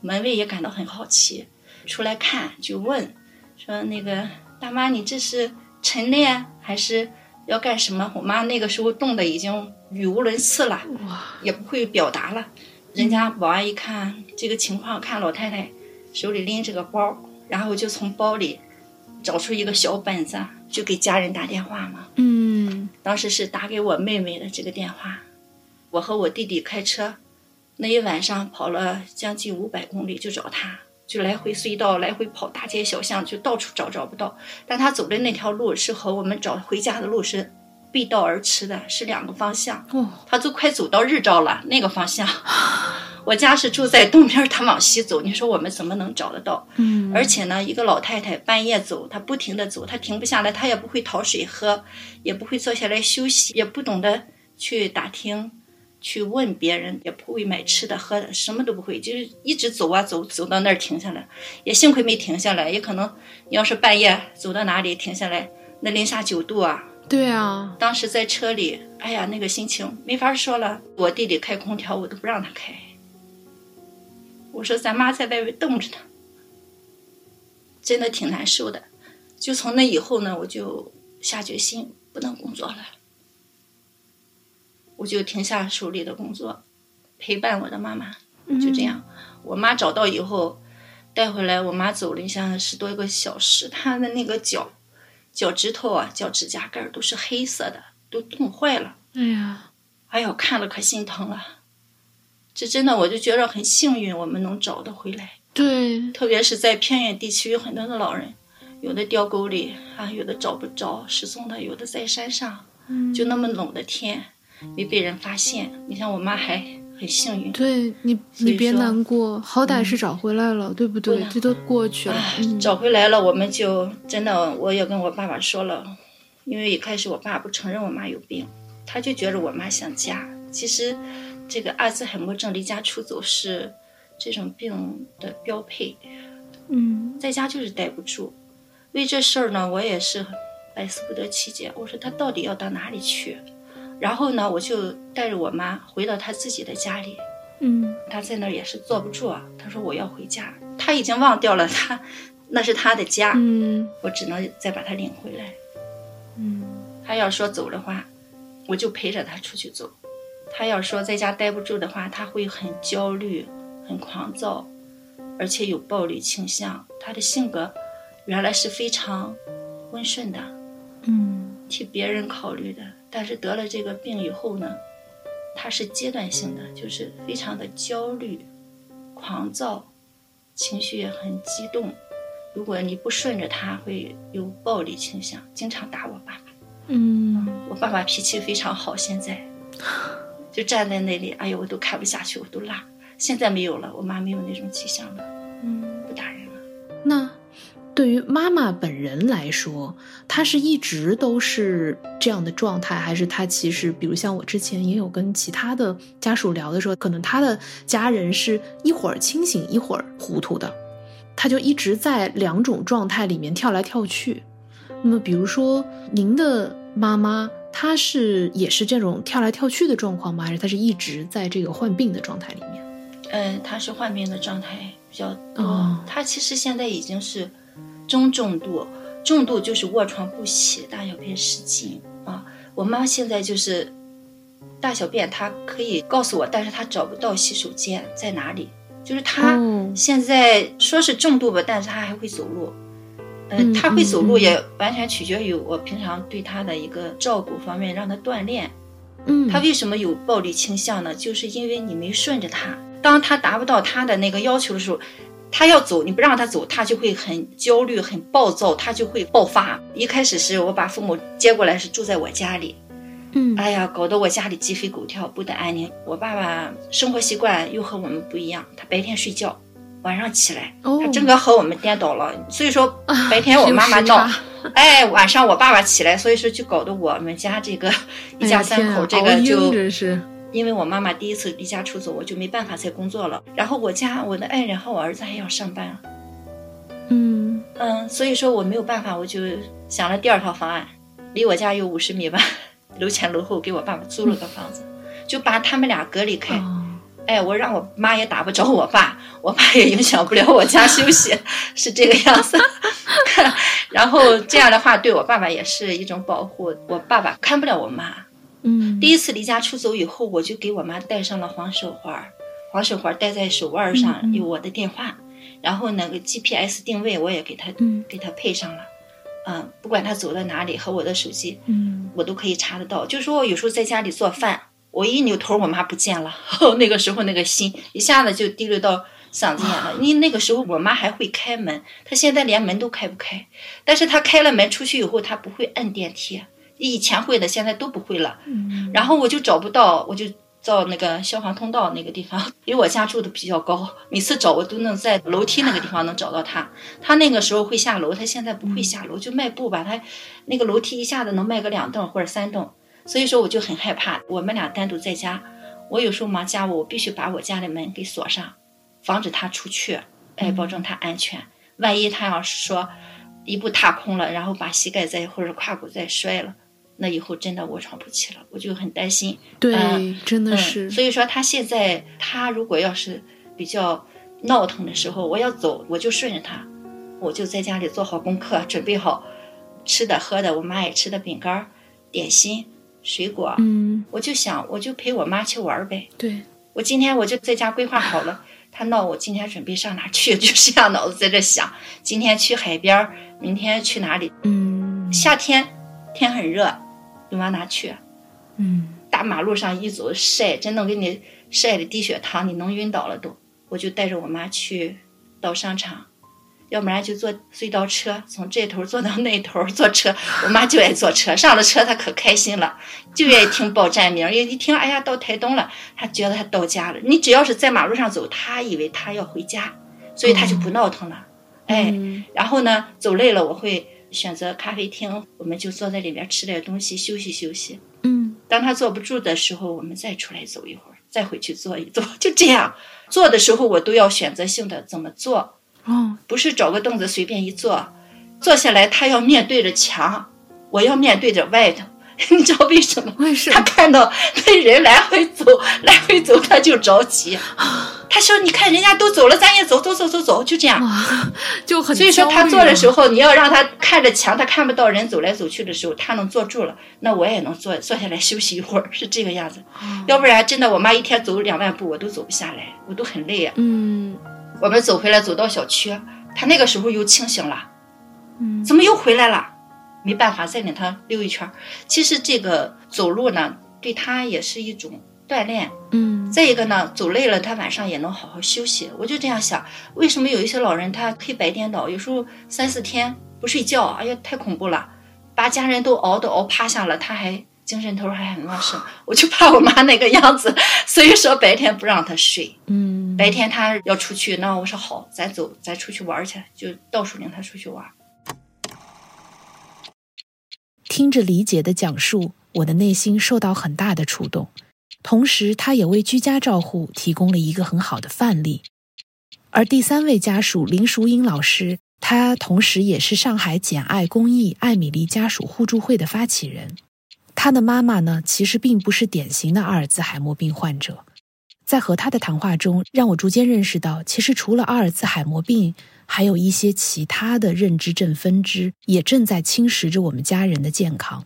门卫也感到很好奇，出来看就问，说那个大妈，你这是晨练还是要干什么？我妈那个时候冻得已经语无伦次了，哇，也不会表达了。人家保安一看这个情况，看老太太手里拎着个包，然后就从包里找出一个小本子，就给家人打电话嘛。嗯当时是打给我妹妹的这个电话，我和我弟弟开车，那一晚上跑了将近五百公里就找他，就来回隧道，来回跑大街小巷，就到处找找不到。但他走的那条路是和我们找回家的路是背道而驰的，是两个方向。哦，他都快走到日照了那个方向。我家是住在东边，他往西走，你说我们怎么能找得到？嗯，而且呢，一个老太太半夜走，她不停的走，她停不下来，她也不会讨水喝，也不会坐下来休息，也不懂得去打听、去问别人，也不会买吃的喝的，什么都不会，就是一直走啊走，走到那儿停下来，也幸亏没停下来，也可能你要是半夜走到哪里停下来，那零下九度啊，对啊，当时在车里，哎呀，那个心情没法说了。我弟弟开空调，我都不让他开。我说咱妈在外面冻着呢，真的挺难受的。就从那以后呢，我就下决心不能工作了，我就停下手里的工作，陪伴我的妈妈。就这样，我妈找到以后带回来，我妈走了像十多个小时，她的那个脚脚趾头啊、脚趾甲盖都是黑色的，都冻坏了。哎呀，哎呦，看了可心疼了。这真的，我就觉得很幸运，我们能找得回来。对，特别是在偏远地区，有很多的老人，有的掉沟里啊，有的找不着失踪的，有的在山上，嗯就那么冷的天，没被人发现。你像我妈还很幸运，对你，你别难过，好歹是找回来了，对不对对？这都过去了，找回来了，我们就真的，我也跟我爸爸说了，因为一开始我爸不承认我妈有病，他就觉得我妈想家。其实，这个阿兹海默症离家出走是这种病的标配，嗯在家就是待不住。为这事儿呢，我也是百思不得其解。我说他到底要到哪里去？然后呢，我就带着我妈回到她自己的家里。嗯他在那儿也是坐不住啊，她说我要回家。她已经忘掉了她那是她的家。嗯我只能再把她领回来。嗯他要说走的话，我就陪着她出去走；她要说在家待不住的话，她会很焦虑、很狂躁，而且有暴力倾向。她的性格原来是非常温顺的，嗯替别人考虑的，但是得了这个病以后呢，他是阶段性的，就是非常的焦虑、狂躁，情绪也很激动。如果你不顺着他，会有暴力倾向，经常打我爸爸。嗯，我爸爸脾气非常好，现在就站在那里，哎呦，我都看不下去，我都拉。现在没有了，我妈没有那种迹象了，嗯，不打人了。那对于妈妈本人来说，她是一直都是这样的状态，还是她其实，比如像我之前也有跟其他的家属聊的时候，可能她的家人是一会儿清醒一会儿糊涂的，她就一直在两种状态里面跳来跳去。那么，比如说您的妈妈，她是也是这种跳来跳去的状况吗？还是她是一直在这个患病的状态里面？嗯，她是患病的状态比较多，哦他其实现在已经是中重度，重度就是卧床不起，大小便失禁啊。我妈现在就是大小便，她可以告诉我，但是她找不到洗手间在哪里。就是她哦现在说是重度吧，但是她还会走路。呃嗯，她会走路也完全取决于我平常对她的一个照顾方面，让她锻炼。嗯，他为什么有暴力倾向呢？就是因为你没顺着他。当他达不到他的那个要求的时候，他要走，你不让他走，他就会很焦虑、很暴躁，他就会爆发。一开始是我把父母接过来，是住在我家里，嗯哎呀，搞得我家里鸡飞狗跳，不得安宁。我爸爸生活习惯又和我们不一样，他白天睡觉，晚上起来，哦他整个和我们颠倒了。所以说啊 白天我妈妈闹差，哎，晚上我爸爸起来，所以说就搞得我们家这个一家三口这个就因为我妈妈第一次离家出走，我就没办法再工作了。然后我家我的爱人和我儿子还要上班，嗯嗯，所以说我没有办法，我就想了第二套方案，离我家有五十米吧，楼前楼后给我爸爸租了个房子，就把他们俩隔离开。哦哎，我让我妈也打不着我爸，我爸也影响不了我家休息，是这个样子。然后这样的话，对我爸爸也是一种保护。我爸爸看不了我妈，嗯。第一次离家出走以后，我就给我妈戴上了黄手环，黄手环戴在手腕上，有我的电话，然后那个 GPS 定位我也给她、嗯。给她配上了，嗯，不管她走到哪里和我的手机，嗯。我都可以查得到。就是说我有时候在家里做饭，我一扭头，我妈不见了，那个时候那个心一下子就滴溜到嗓子眼了。因为那个时候我妈还会开门，她现在连门都开不开，但是她开了门出去以后，她不会摁电梯，以前会的，现在都不会了。嗯然后我就找不到，我就到那个消防通道那个地方，因为我家住的比较高，每次找我都能在楼梯那个地方能找到他。他那个时候会下楼，他现在不会下楼，就迈步吧，他那个楼梯一下子能迈个两栋或者三栋，所以说我就很害怕。我们俩单独在家，我有时候忙家务，我必须把我家的门给锁上，防止他出去，哎，保证他安全。万一他要是说一步踏空了，然后把膝盖再或者胯骨再摔了。那以后真的卧床不起了，我就很担心。对嗯，真的嗯，是，所以说他现在他如果要是比较闹腾的时候，我要走，我就顺着他，我就在家里做好功课，准备好吃的喝的，我妈爱吃的饼干儿、点心、水果，嗯我就想我就陪我妈去玩儿呗。对，我今天我就在家规划好了，他闹我今天准备上哪去，就这样脑子在这想，今天去海边儿，明天去哪里？嗯夏天天很热，你往哪去？嗯大马路上一走晒，真能给你晒的低血糖，你能晕倒了都。我就带着我妈去到商场，要不然就坐隧道车，从这头坐到那头坐车。我妈就爱坐车，上了车她可开心了，就愿意听报站名，一听哎呀到台东了，她觉得她到家了。你只要是在马路上走，她以为她要回家，所以她就不闹腾了。哎，嗯然后呢，走累了我会选择咖啡厅，我们就坐在里面吃点东西，休息休息。嗯当他坐不住的时候，我们再出来走一会儿，再回去坐一坐，就这样。坐的时候我都要选择性的怎么坐，哦不是找个凳子随便一坐，坐下来他要面对着墙，我要面对着外头。你知道为什么？他为什么？看到那人来回走，来回走，他就着急。他说：“你看人家都走了，咱也走走走走走，就这样。”，就很所以说他坐的时候，你要让他看着墙，他看不到人走来走去的时候，他能坐住了，那我也能坐坐下来休息一会儿，是这个样子。哦要不然真的，我妈一天走两万步，我都走不下来，我都很累啊。嗯我们走回来，走到小区，他那个时候又清醒了，嗯怎么又回来了？没办法，再领他溜一圈儿。其实这个走路呢，对他也是一种锻炼。嗯再一个呢，走累了，他晚上也能好好休息。我就这样想，为什么有一些老人他黑白颠倒，有时候三四天不睡觉，哎呀，太恐怖了，把家人都熬都熬趴下了，他还精神头还很旺盛。我就怕我妈那个样子，所以说白天不让他睡，嗯白天他要出去，那我说好，咱走，咱出去玩去，就到处领他出去玩。听着李姐的讲述，我的内心受到很大的触动。同时，她也为居家照护提供了一个很好的范例。而第三位家属林淑英老师，她同时也是上海简爱公益艾米丽家属互助会的发起人。她的妈妈呢，其实并不是典型的阿尔兹海默病患者。在和她的谈话中，让我逐渐认识到，其实除了阿尔兹海默病，还有一些其他的认知症分支也正在侵蚀着我们家人的健康。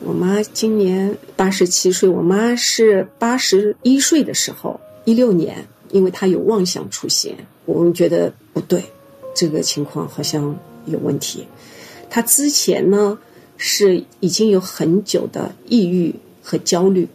我妈今年八十七岁，我妈是八十一岁的时候，一六年，因为她有妄想出现，我们觉得不对，这个情况好像有问题。她之前呢是已经有很久的抑郁和焦虑，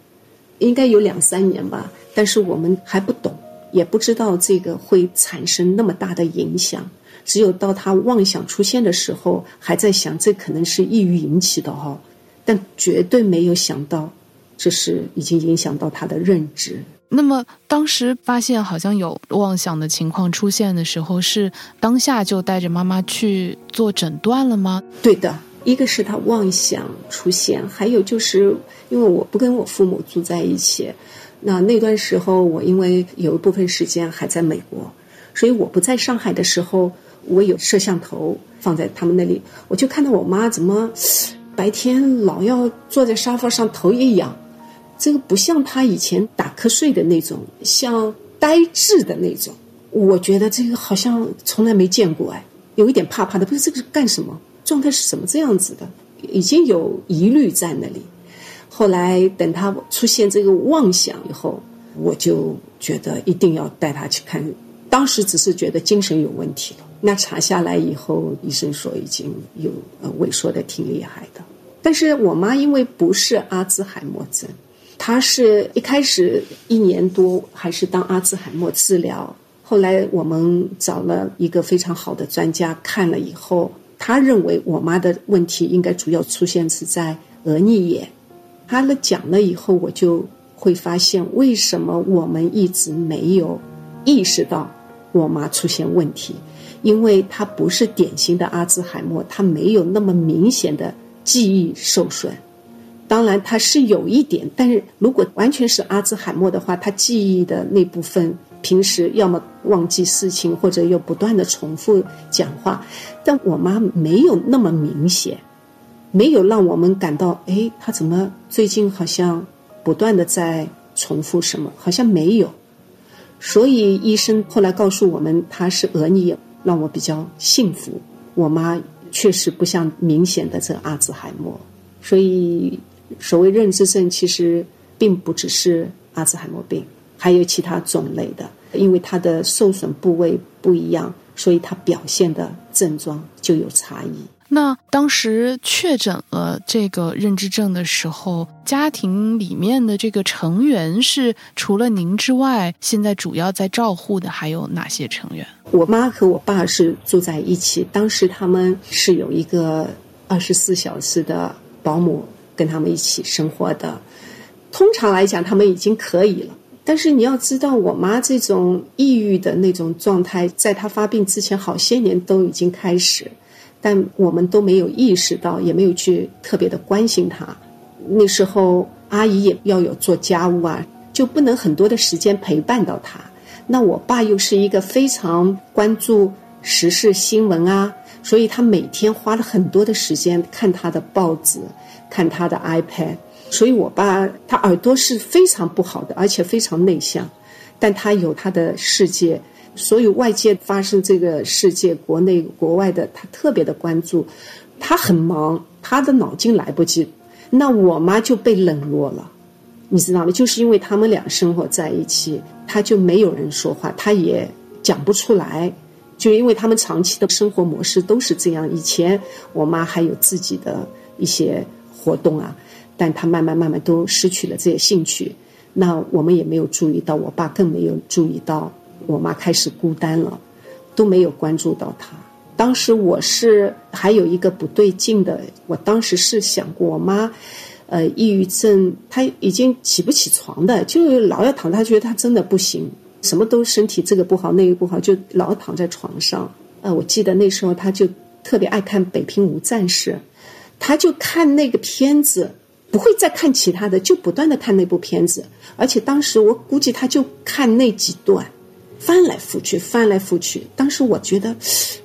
应该有两三年吧，但是我们还不懂，也不知道这个会产生那么大的影响。只有到他妄想出现的时候，还在想这可能是抑郁引起的哈。但绝对没有想到，这是已经影响到他的认知。那么，当时发现好像有妄想的情况出现的时候，是当下就带着妈妈去做诊断了吗？对的，一个是他妄想出现，还有就是因为我不跟我父母住在一起，那那段时候我因为有一部分时间还在美国，所以我不在上海的时候，我有摄像头放在他们那里，我就看到我妈怎么。白天老要坐在沙发上，头也痒，这个不像他以前打瞌睡的那种，像呆滞的那种。我觉得这个好像从来没见过哎，有一点怕怕的。不是这个是干什么？状态是什么这样子的？已经有疑虑在那里。后来等他出现这个妄想以后，我就觉得一定要带他去看。当时只是觉得精神有问题了。那查下来以后，医生说已经有呃萎缩的挺厉害的。但是我妈因为不是阿兹海默症，她是一开始一年多还是当阿兹海默治疗，后来我们找了一个非常好的专家看了以后，他认为我妈的问题应该主要出现是在额颞叶。他了讲了以后，我就会发现为什么我们一直没有意识到我妈出现问题。因为她不是典型的阿兹海默，她没有那么明显的记忆受损。当然，他是有一点，但是如果完全是阿兹海默的话，他记忆的那部分平时要么忘记事情，或者又不断的重复讲话。但我妈没有那么明显，没有让我们感到，哎，他怎么最近好像不断的在重复什么？好像没有。所以医生后来告诉我们，他是额颞。让我比较幸福。我妈确实不像明显的这阿兹海默，所以所谓认知症其实并不只是阿兹海默病，还有其他种类的。因为它的受损部位不一样，所以它表现的症状就有差异。那当时确诊了这个认知症的时候，家庭里面的这个成员是除了您之外，现在主要在照护的还有哪些成员？我妈和我爸是住在一起，当时他们是有一个二十四小时的保姆跟他们一起生活的。通常来讲，他们已经可以了。但是你要知道，我妈这种抑郁的那种状态，在她发病之前好些年都已经开始。但我们都没有意识到，也没有去特别的关心他。那时候阿姨也要有做家务啊，就不能很多的时间陪伴到他。那我爸又是一个非常关注时事新闻啊，所以他每天花了很多的时间看他的报纸，看他的 iPad。所以我爸他耳朵是非常不好的，而且非常内向，但他有他的世界。所有外界发生这个世界，国内国外的，他特别的关注。他很忙，他的脑筋来不及。那我妈就被冷落了，你知道吗？就是因为他们俩生活在一起，他就没有人说话，他也讲不出来。就因为他们长期的生活模式都是这样。以前我妈还有自己的一些活动啊，但她慢慢慢慢都失去了这些兴趣。那我们也没有注意到，我爸更没有注意到。我妈开始孤单了，都没有关注到她。当时我是还有一个不对劲的，我当时是想过，我妈，呃，抑郁症，她已经起不起床的，就老要躺。她觉得她真的不行，什么都身体这个不好那个不好，就老躺在床上。呃，我记得那时候她就特别爱看《北平无战事》，她就看那个片子，不会再看其他的，就不断的看那部片子。而且当时我估计她就看那几段。翻来覆去，翻来覆去。当时我觉得，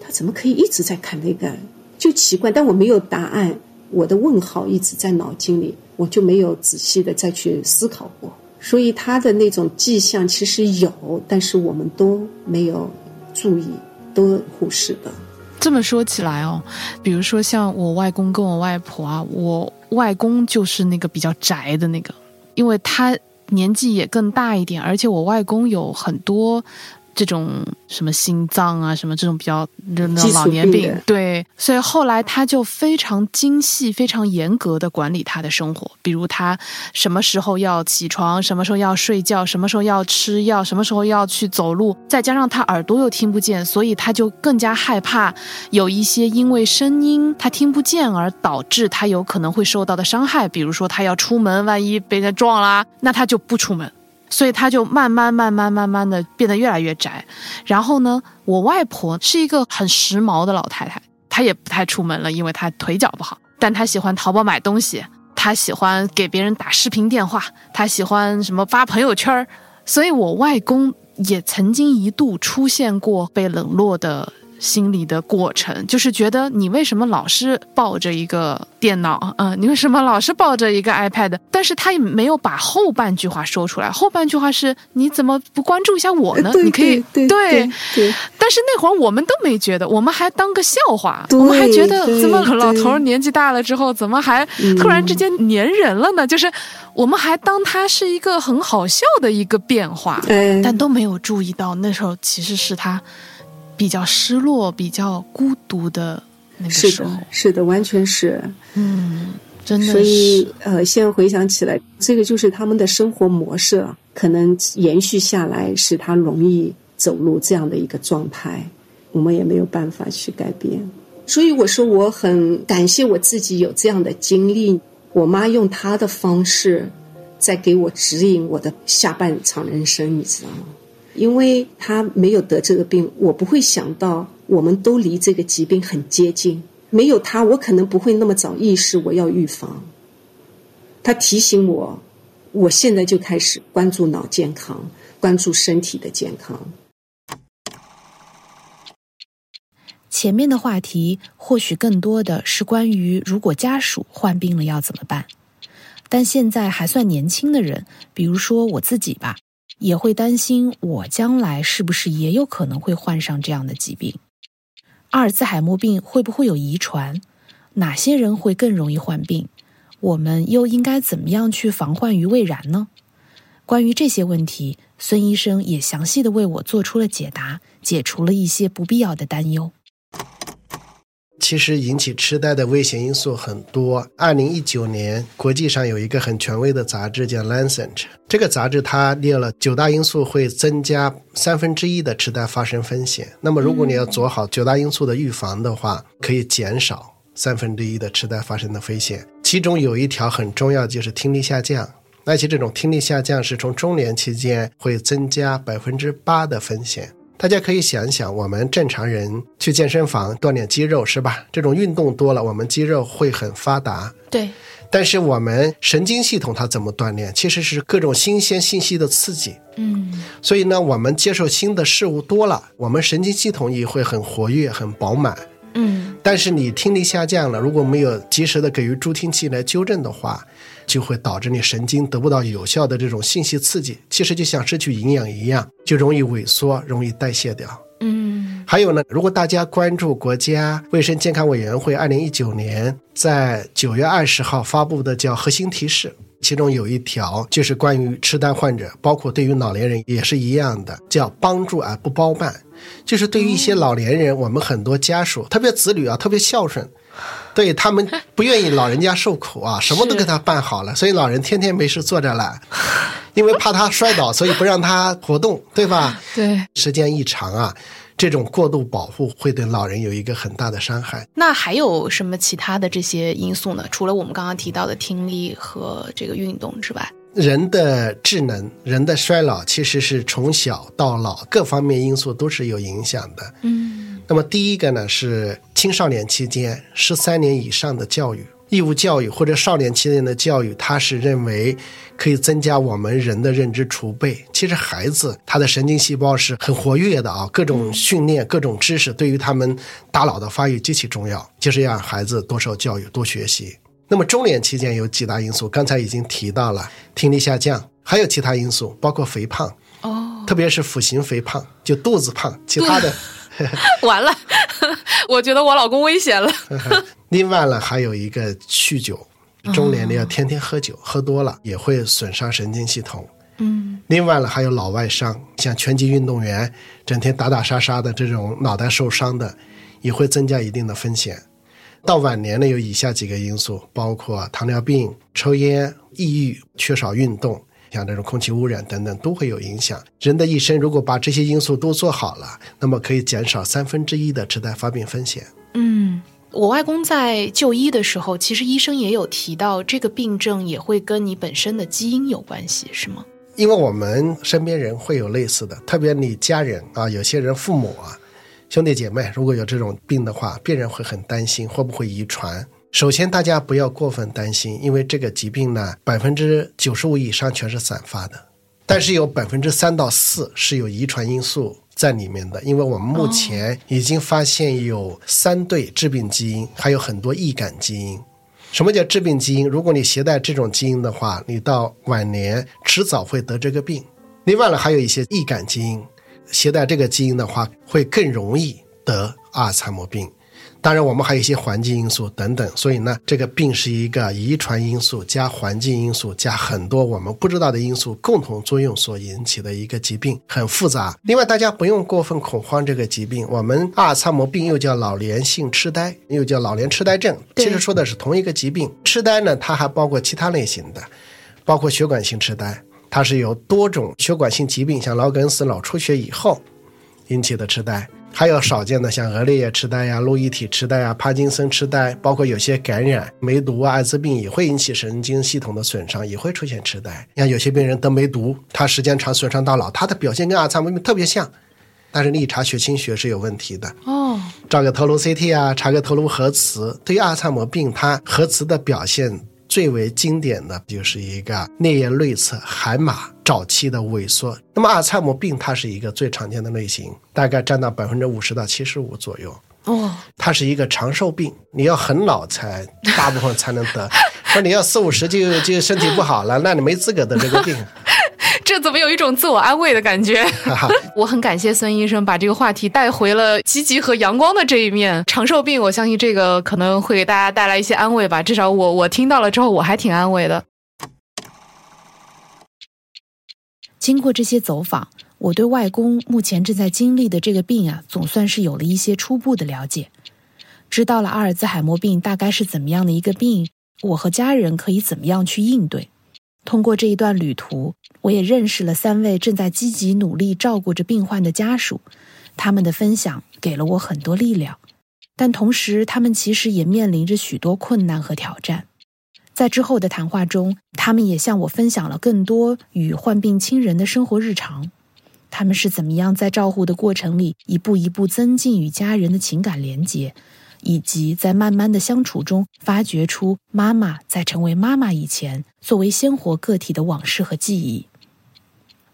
他怎么可以一直在看那个？就奇怪，但我没有答案。我的问号一直在脑筋里。我就没有仔细的再去思考过。所以他的那种迹象其实有，但是我们都没有注意，都忽视的。这么说起来哦，比如说像我外公跟我外婆啊，我外公就是那个比较宅的那个，因为他年纪也更大一点，而且我外公有很多。这种什么心脏啊，什么这种比较老年病，对，所以后来他就非常精细、非常严格的管理他的生活，比如他什么时候要起床，什么时候要睡觉，什么时候要吃药，什么时候要去走路，再加上他耳朵又听不见，所以他就更加害怕有一些因为声音他听不见而导致他有可能会受到的伤害，比如说他要出门，万一被人撞啦，那他就不出门。所以他就慢慢慢慢慢慢的变得越来越宅，然后呢，我外婆是一个很时髦的老太太，她也不太出门了，因为她腿脚不好，但她喜欢淘宝买东西，她喜欢给别人打视频电话，她喜欢什么发朋友圈儿所以我外公也曾经一度出现过被冷落的。心理的过程，就是觉得你为什么老是抱着一个电脑啊？你为什么老是抱着一个 iPad？但是他也没有把后半句话说出来。后半句话是：你怎么不关注一下我呢？你可以对对。但是那会儿我们都没觉得，我们还当个笑话，我们还觉得怎么老头年纪大了之后，怎么还突然之间粘人了呢？就是我们还当他是一个很好笑的一个变化，但都没有注意到那时候其实是他。比较失落、比较孤独的那个时候，是的，完全是，嗯，真的。所以，呃，现在回想起来，这个就是他们的生活模式，可能延续下来，使他容易走入这样的一个状态。我们也没有办法去改变。所以我说，我很感谢我自己有这样的经历。我妈用她的方式，在给我指引我的下半场人生，你知道吗？因为他没有得这个病，我不会想到我们都离这个疾病很接近。没有他，我可能不会那么早意识我要预防。他提醒我，我现在就开始关注脑健康，关注身体的健康。前面的话题或许更多的是关于如果家属患病了要怎么办，但现在还算年轻的人，比如说我自己吧。也会担心我将来是不是也有可能会患上这样的疾病？阿尔兹海默病会不会有遗传？哪些人会更容易患病？我们又应该怎么样去防患于未然呢？关于这些问题，孙医生也详细的为我做出了解答，解除了一些不必要的担忧。其实引起痴呆的危险因素很多。二零一九年，国际上有一个很权威的杂志叫《Lancet》，这个杂志它列了九大因素会增加三分之一的痴呆发生风险。那么，如果你要做好九大因素的预防的话，可以减少三分之一的痴呆发生的风险。其中有一条很重要，就是听力下降。而且这种听力下降是从中年期间会增加百分之八的风险。大家可以想一想，我们正常人去健身房锻炼肌肉是吧？这种运动多了，我们肌肉会很发达。对。但是我们神经系统它怎么锻炼？其实是各种新鲜信息的刺激。嗯。所以呢，我们接受新的事物多了，我们神经系统也会很活跃、很饱满。嗯。但是你听力下降了，如果没有及时的给予助听器来纠正的话。就会导致你神经得不到有效的这种信息刺激，其实就像失去营养一样，就容易萎缩，容易代谢掉。嗯，还有呢，如果大家关注国家卫生健康委员会二零一九年在九月二十号发布的叫核心提示，其中有一条就是关于痴呆患者，包括对于老年人也是一样的，叫帮助而不包办。就是对于一些老年人，我们很多家属，特别子女啊，特别孝顺。对他们不愿意老人家受苦啊，什么都给他办好了，所以老人天天没事坐着了，因为怕他摔倒，所以不让他活动，对吧？对，时间一长啊，这种过度保护会对老人有一个很大的伤害。那还有什么其他的这些因素呢？除了我们刚刚提到的听力和这个运动之外，人的智能、人的衰老其实是从小到老各方面因素都是有影响的。嗯。那么第一个呢是青少年期间十三年以上的教育，义务教育或者少年期间的教育，他是认为可以增加我们人的认知储备。其实孩子他的神经细胞是很活跃的啊，各种训练、各种知识对于他们大脑的发育极其重要，就是让孩子多受教育、多学习。那么中年期间有几大因素，刚才已经提到了，听力下降，还有其他因素，包括肥胖，哦，特别是腹型肥胖，就肚子胖，其他的。完了，我觉得我老公危险了。另外呢，还有一个酗酒，中年的要天天喝酒，喝多了也会损伤神经系统。嗯，另外呢，还有老外伤，像拳击运动员整天打打杀杀的这种脑袋受伤的，也会增加一定的风险。到晚年呢，有以下几个因素，包括糖尿病、抽烟、抑郁、缺少运动，像这种空气污染等等，都会有影响。人的一生如果把这些因素都做好了，那么可以减少三分之一的痴呆发病风险。嗯，我外公在就医的时候，其实医生也有提到，这个病症也会跟你本身的基因有关系，是吗？因为我们身边人会有类似的，特别你家人啊，有些人父母啊、兄弟姐妹，如果有这种病的话，病人会很担心会不会遗传。首先，大家不要过分担心，因为这个疾病呢，百分之九十五以上全是散发的，但是有百分之三到四是有遗传因素在里面的。因为我们目前已经发现有三对致病基因，还有很多易感基因。什么叫致病基因？如果你携带这种基因的话，你到晚年迟早会得这个病。另外呢，还有一些易感基因，携带这个基因的话，会更容易得阿尔茨海默病。当然，我们还有一些环境因素等等，所以呢，这个病是一个遗传因素加环境因素加很多我们不知道的因素共同作用所引起的一个疾病，很复杂。另外，大家不用过分恐慌这个疾病。我们阿尔茨海默病又叫老年性痴呆，又叫老年痴呆症，其实说的是同一个疾病。痴呆呢，它还包括其他类型的，包括血管性痴呆，它是由多种血管性疾病，像脑梗死、脑出血以后引起的痴呆。还有少见的像额裂叶痴呆呀、路易体痴呆呀、帕金森痴呆，包括有些感染、梅毒啊、艾滋病也会引起神经系统的损伤，也会出现痴呆。你看有些病人得梅毒，他时间长损伤大脑，他的表现跟阿尔茨海默病特别像，但是你一查血清学是有问题的。哦，照个头颅 CT 啊，查个头颅核磁，对于阿尔茨海默病，它核磁的表现最为经典的就是一个颞叶内侧海马早期的萎缩。那么阿尔茨海默病它是一个最常见的类型，大概占到百分之五十到七十五左右。哦，它是一个长寿病，你要很老才大部分才能得。说你要四五十就就身体不好了，那你没资格得这个病。这怎么有一种自我安慰的感觉？哈哈，我很感谢孙医生把这个话题带回了积极和阳光的这一面。长寿病，我相信这个可能会给大家带来一些安慰吧。至少我我听到了之后，我还挺安慰的。经过这些走访，我对外公目前正在经历的这个病啊，总算是有了一些初步的了解，知道了阿尔兹海默病大概是怎么样的一个病，我和家人可以怎么样去应对。通过这一段旅途，我也认识了三位正在积极努力照顾着病患的家属，他们的分享给了我很多力量，但同时他们其实也面临着许多困难和挑战。在之后的谈话中，他们也向我分享了更多与患病亲人的生活日常。他们是怎么样在照护的过程里一步一步增进与家人的情感连结，以及在慢慢的相处中发掘出妈妈在成为妈妈以前作为鲜活个体的往事和记忆。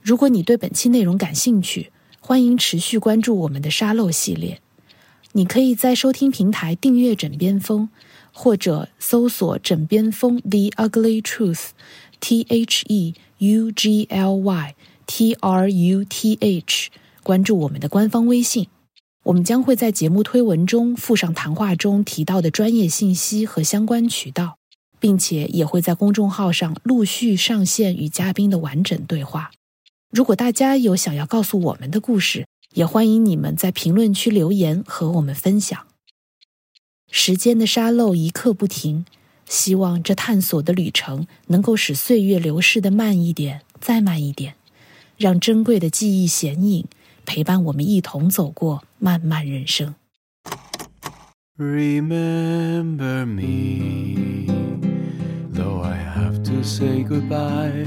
如果你对本期内容感兴趣，欢迎持续关注我们的沙漏系列。你可以在收听平台订阅《枕边风》，或者搜索“枕边风 The Ugly Truth”，T H E U G L Y T R U T H，关注我们的官方微信。我们将会在节目推文中附上谈话中提到的专业信息和相关渠道，并且也会在公众号上陆续上线与嘉宾的完整对话。如果大家有想要告诉我们的故事，也欢迎你们在评论区留言和我们分享。时间的沙漏一刻不停，希望这探索的旅程能够使岁月流逝的慢一点，再慢一点，让珍贵的记忆显影，陪伴我们一同走过漫漫人生。Remember me, though I have to say goodbye.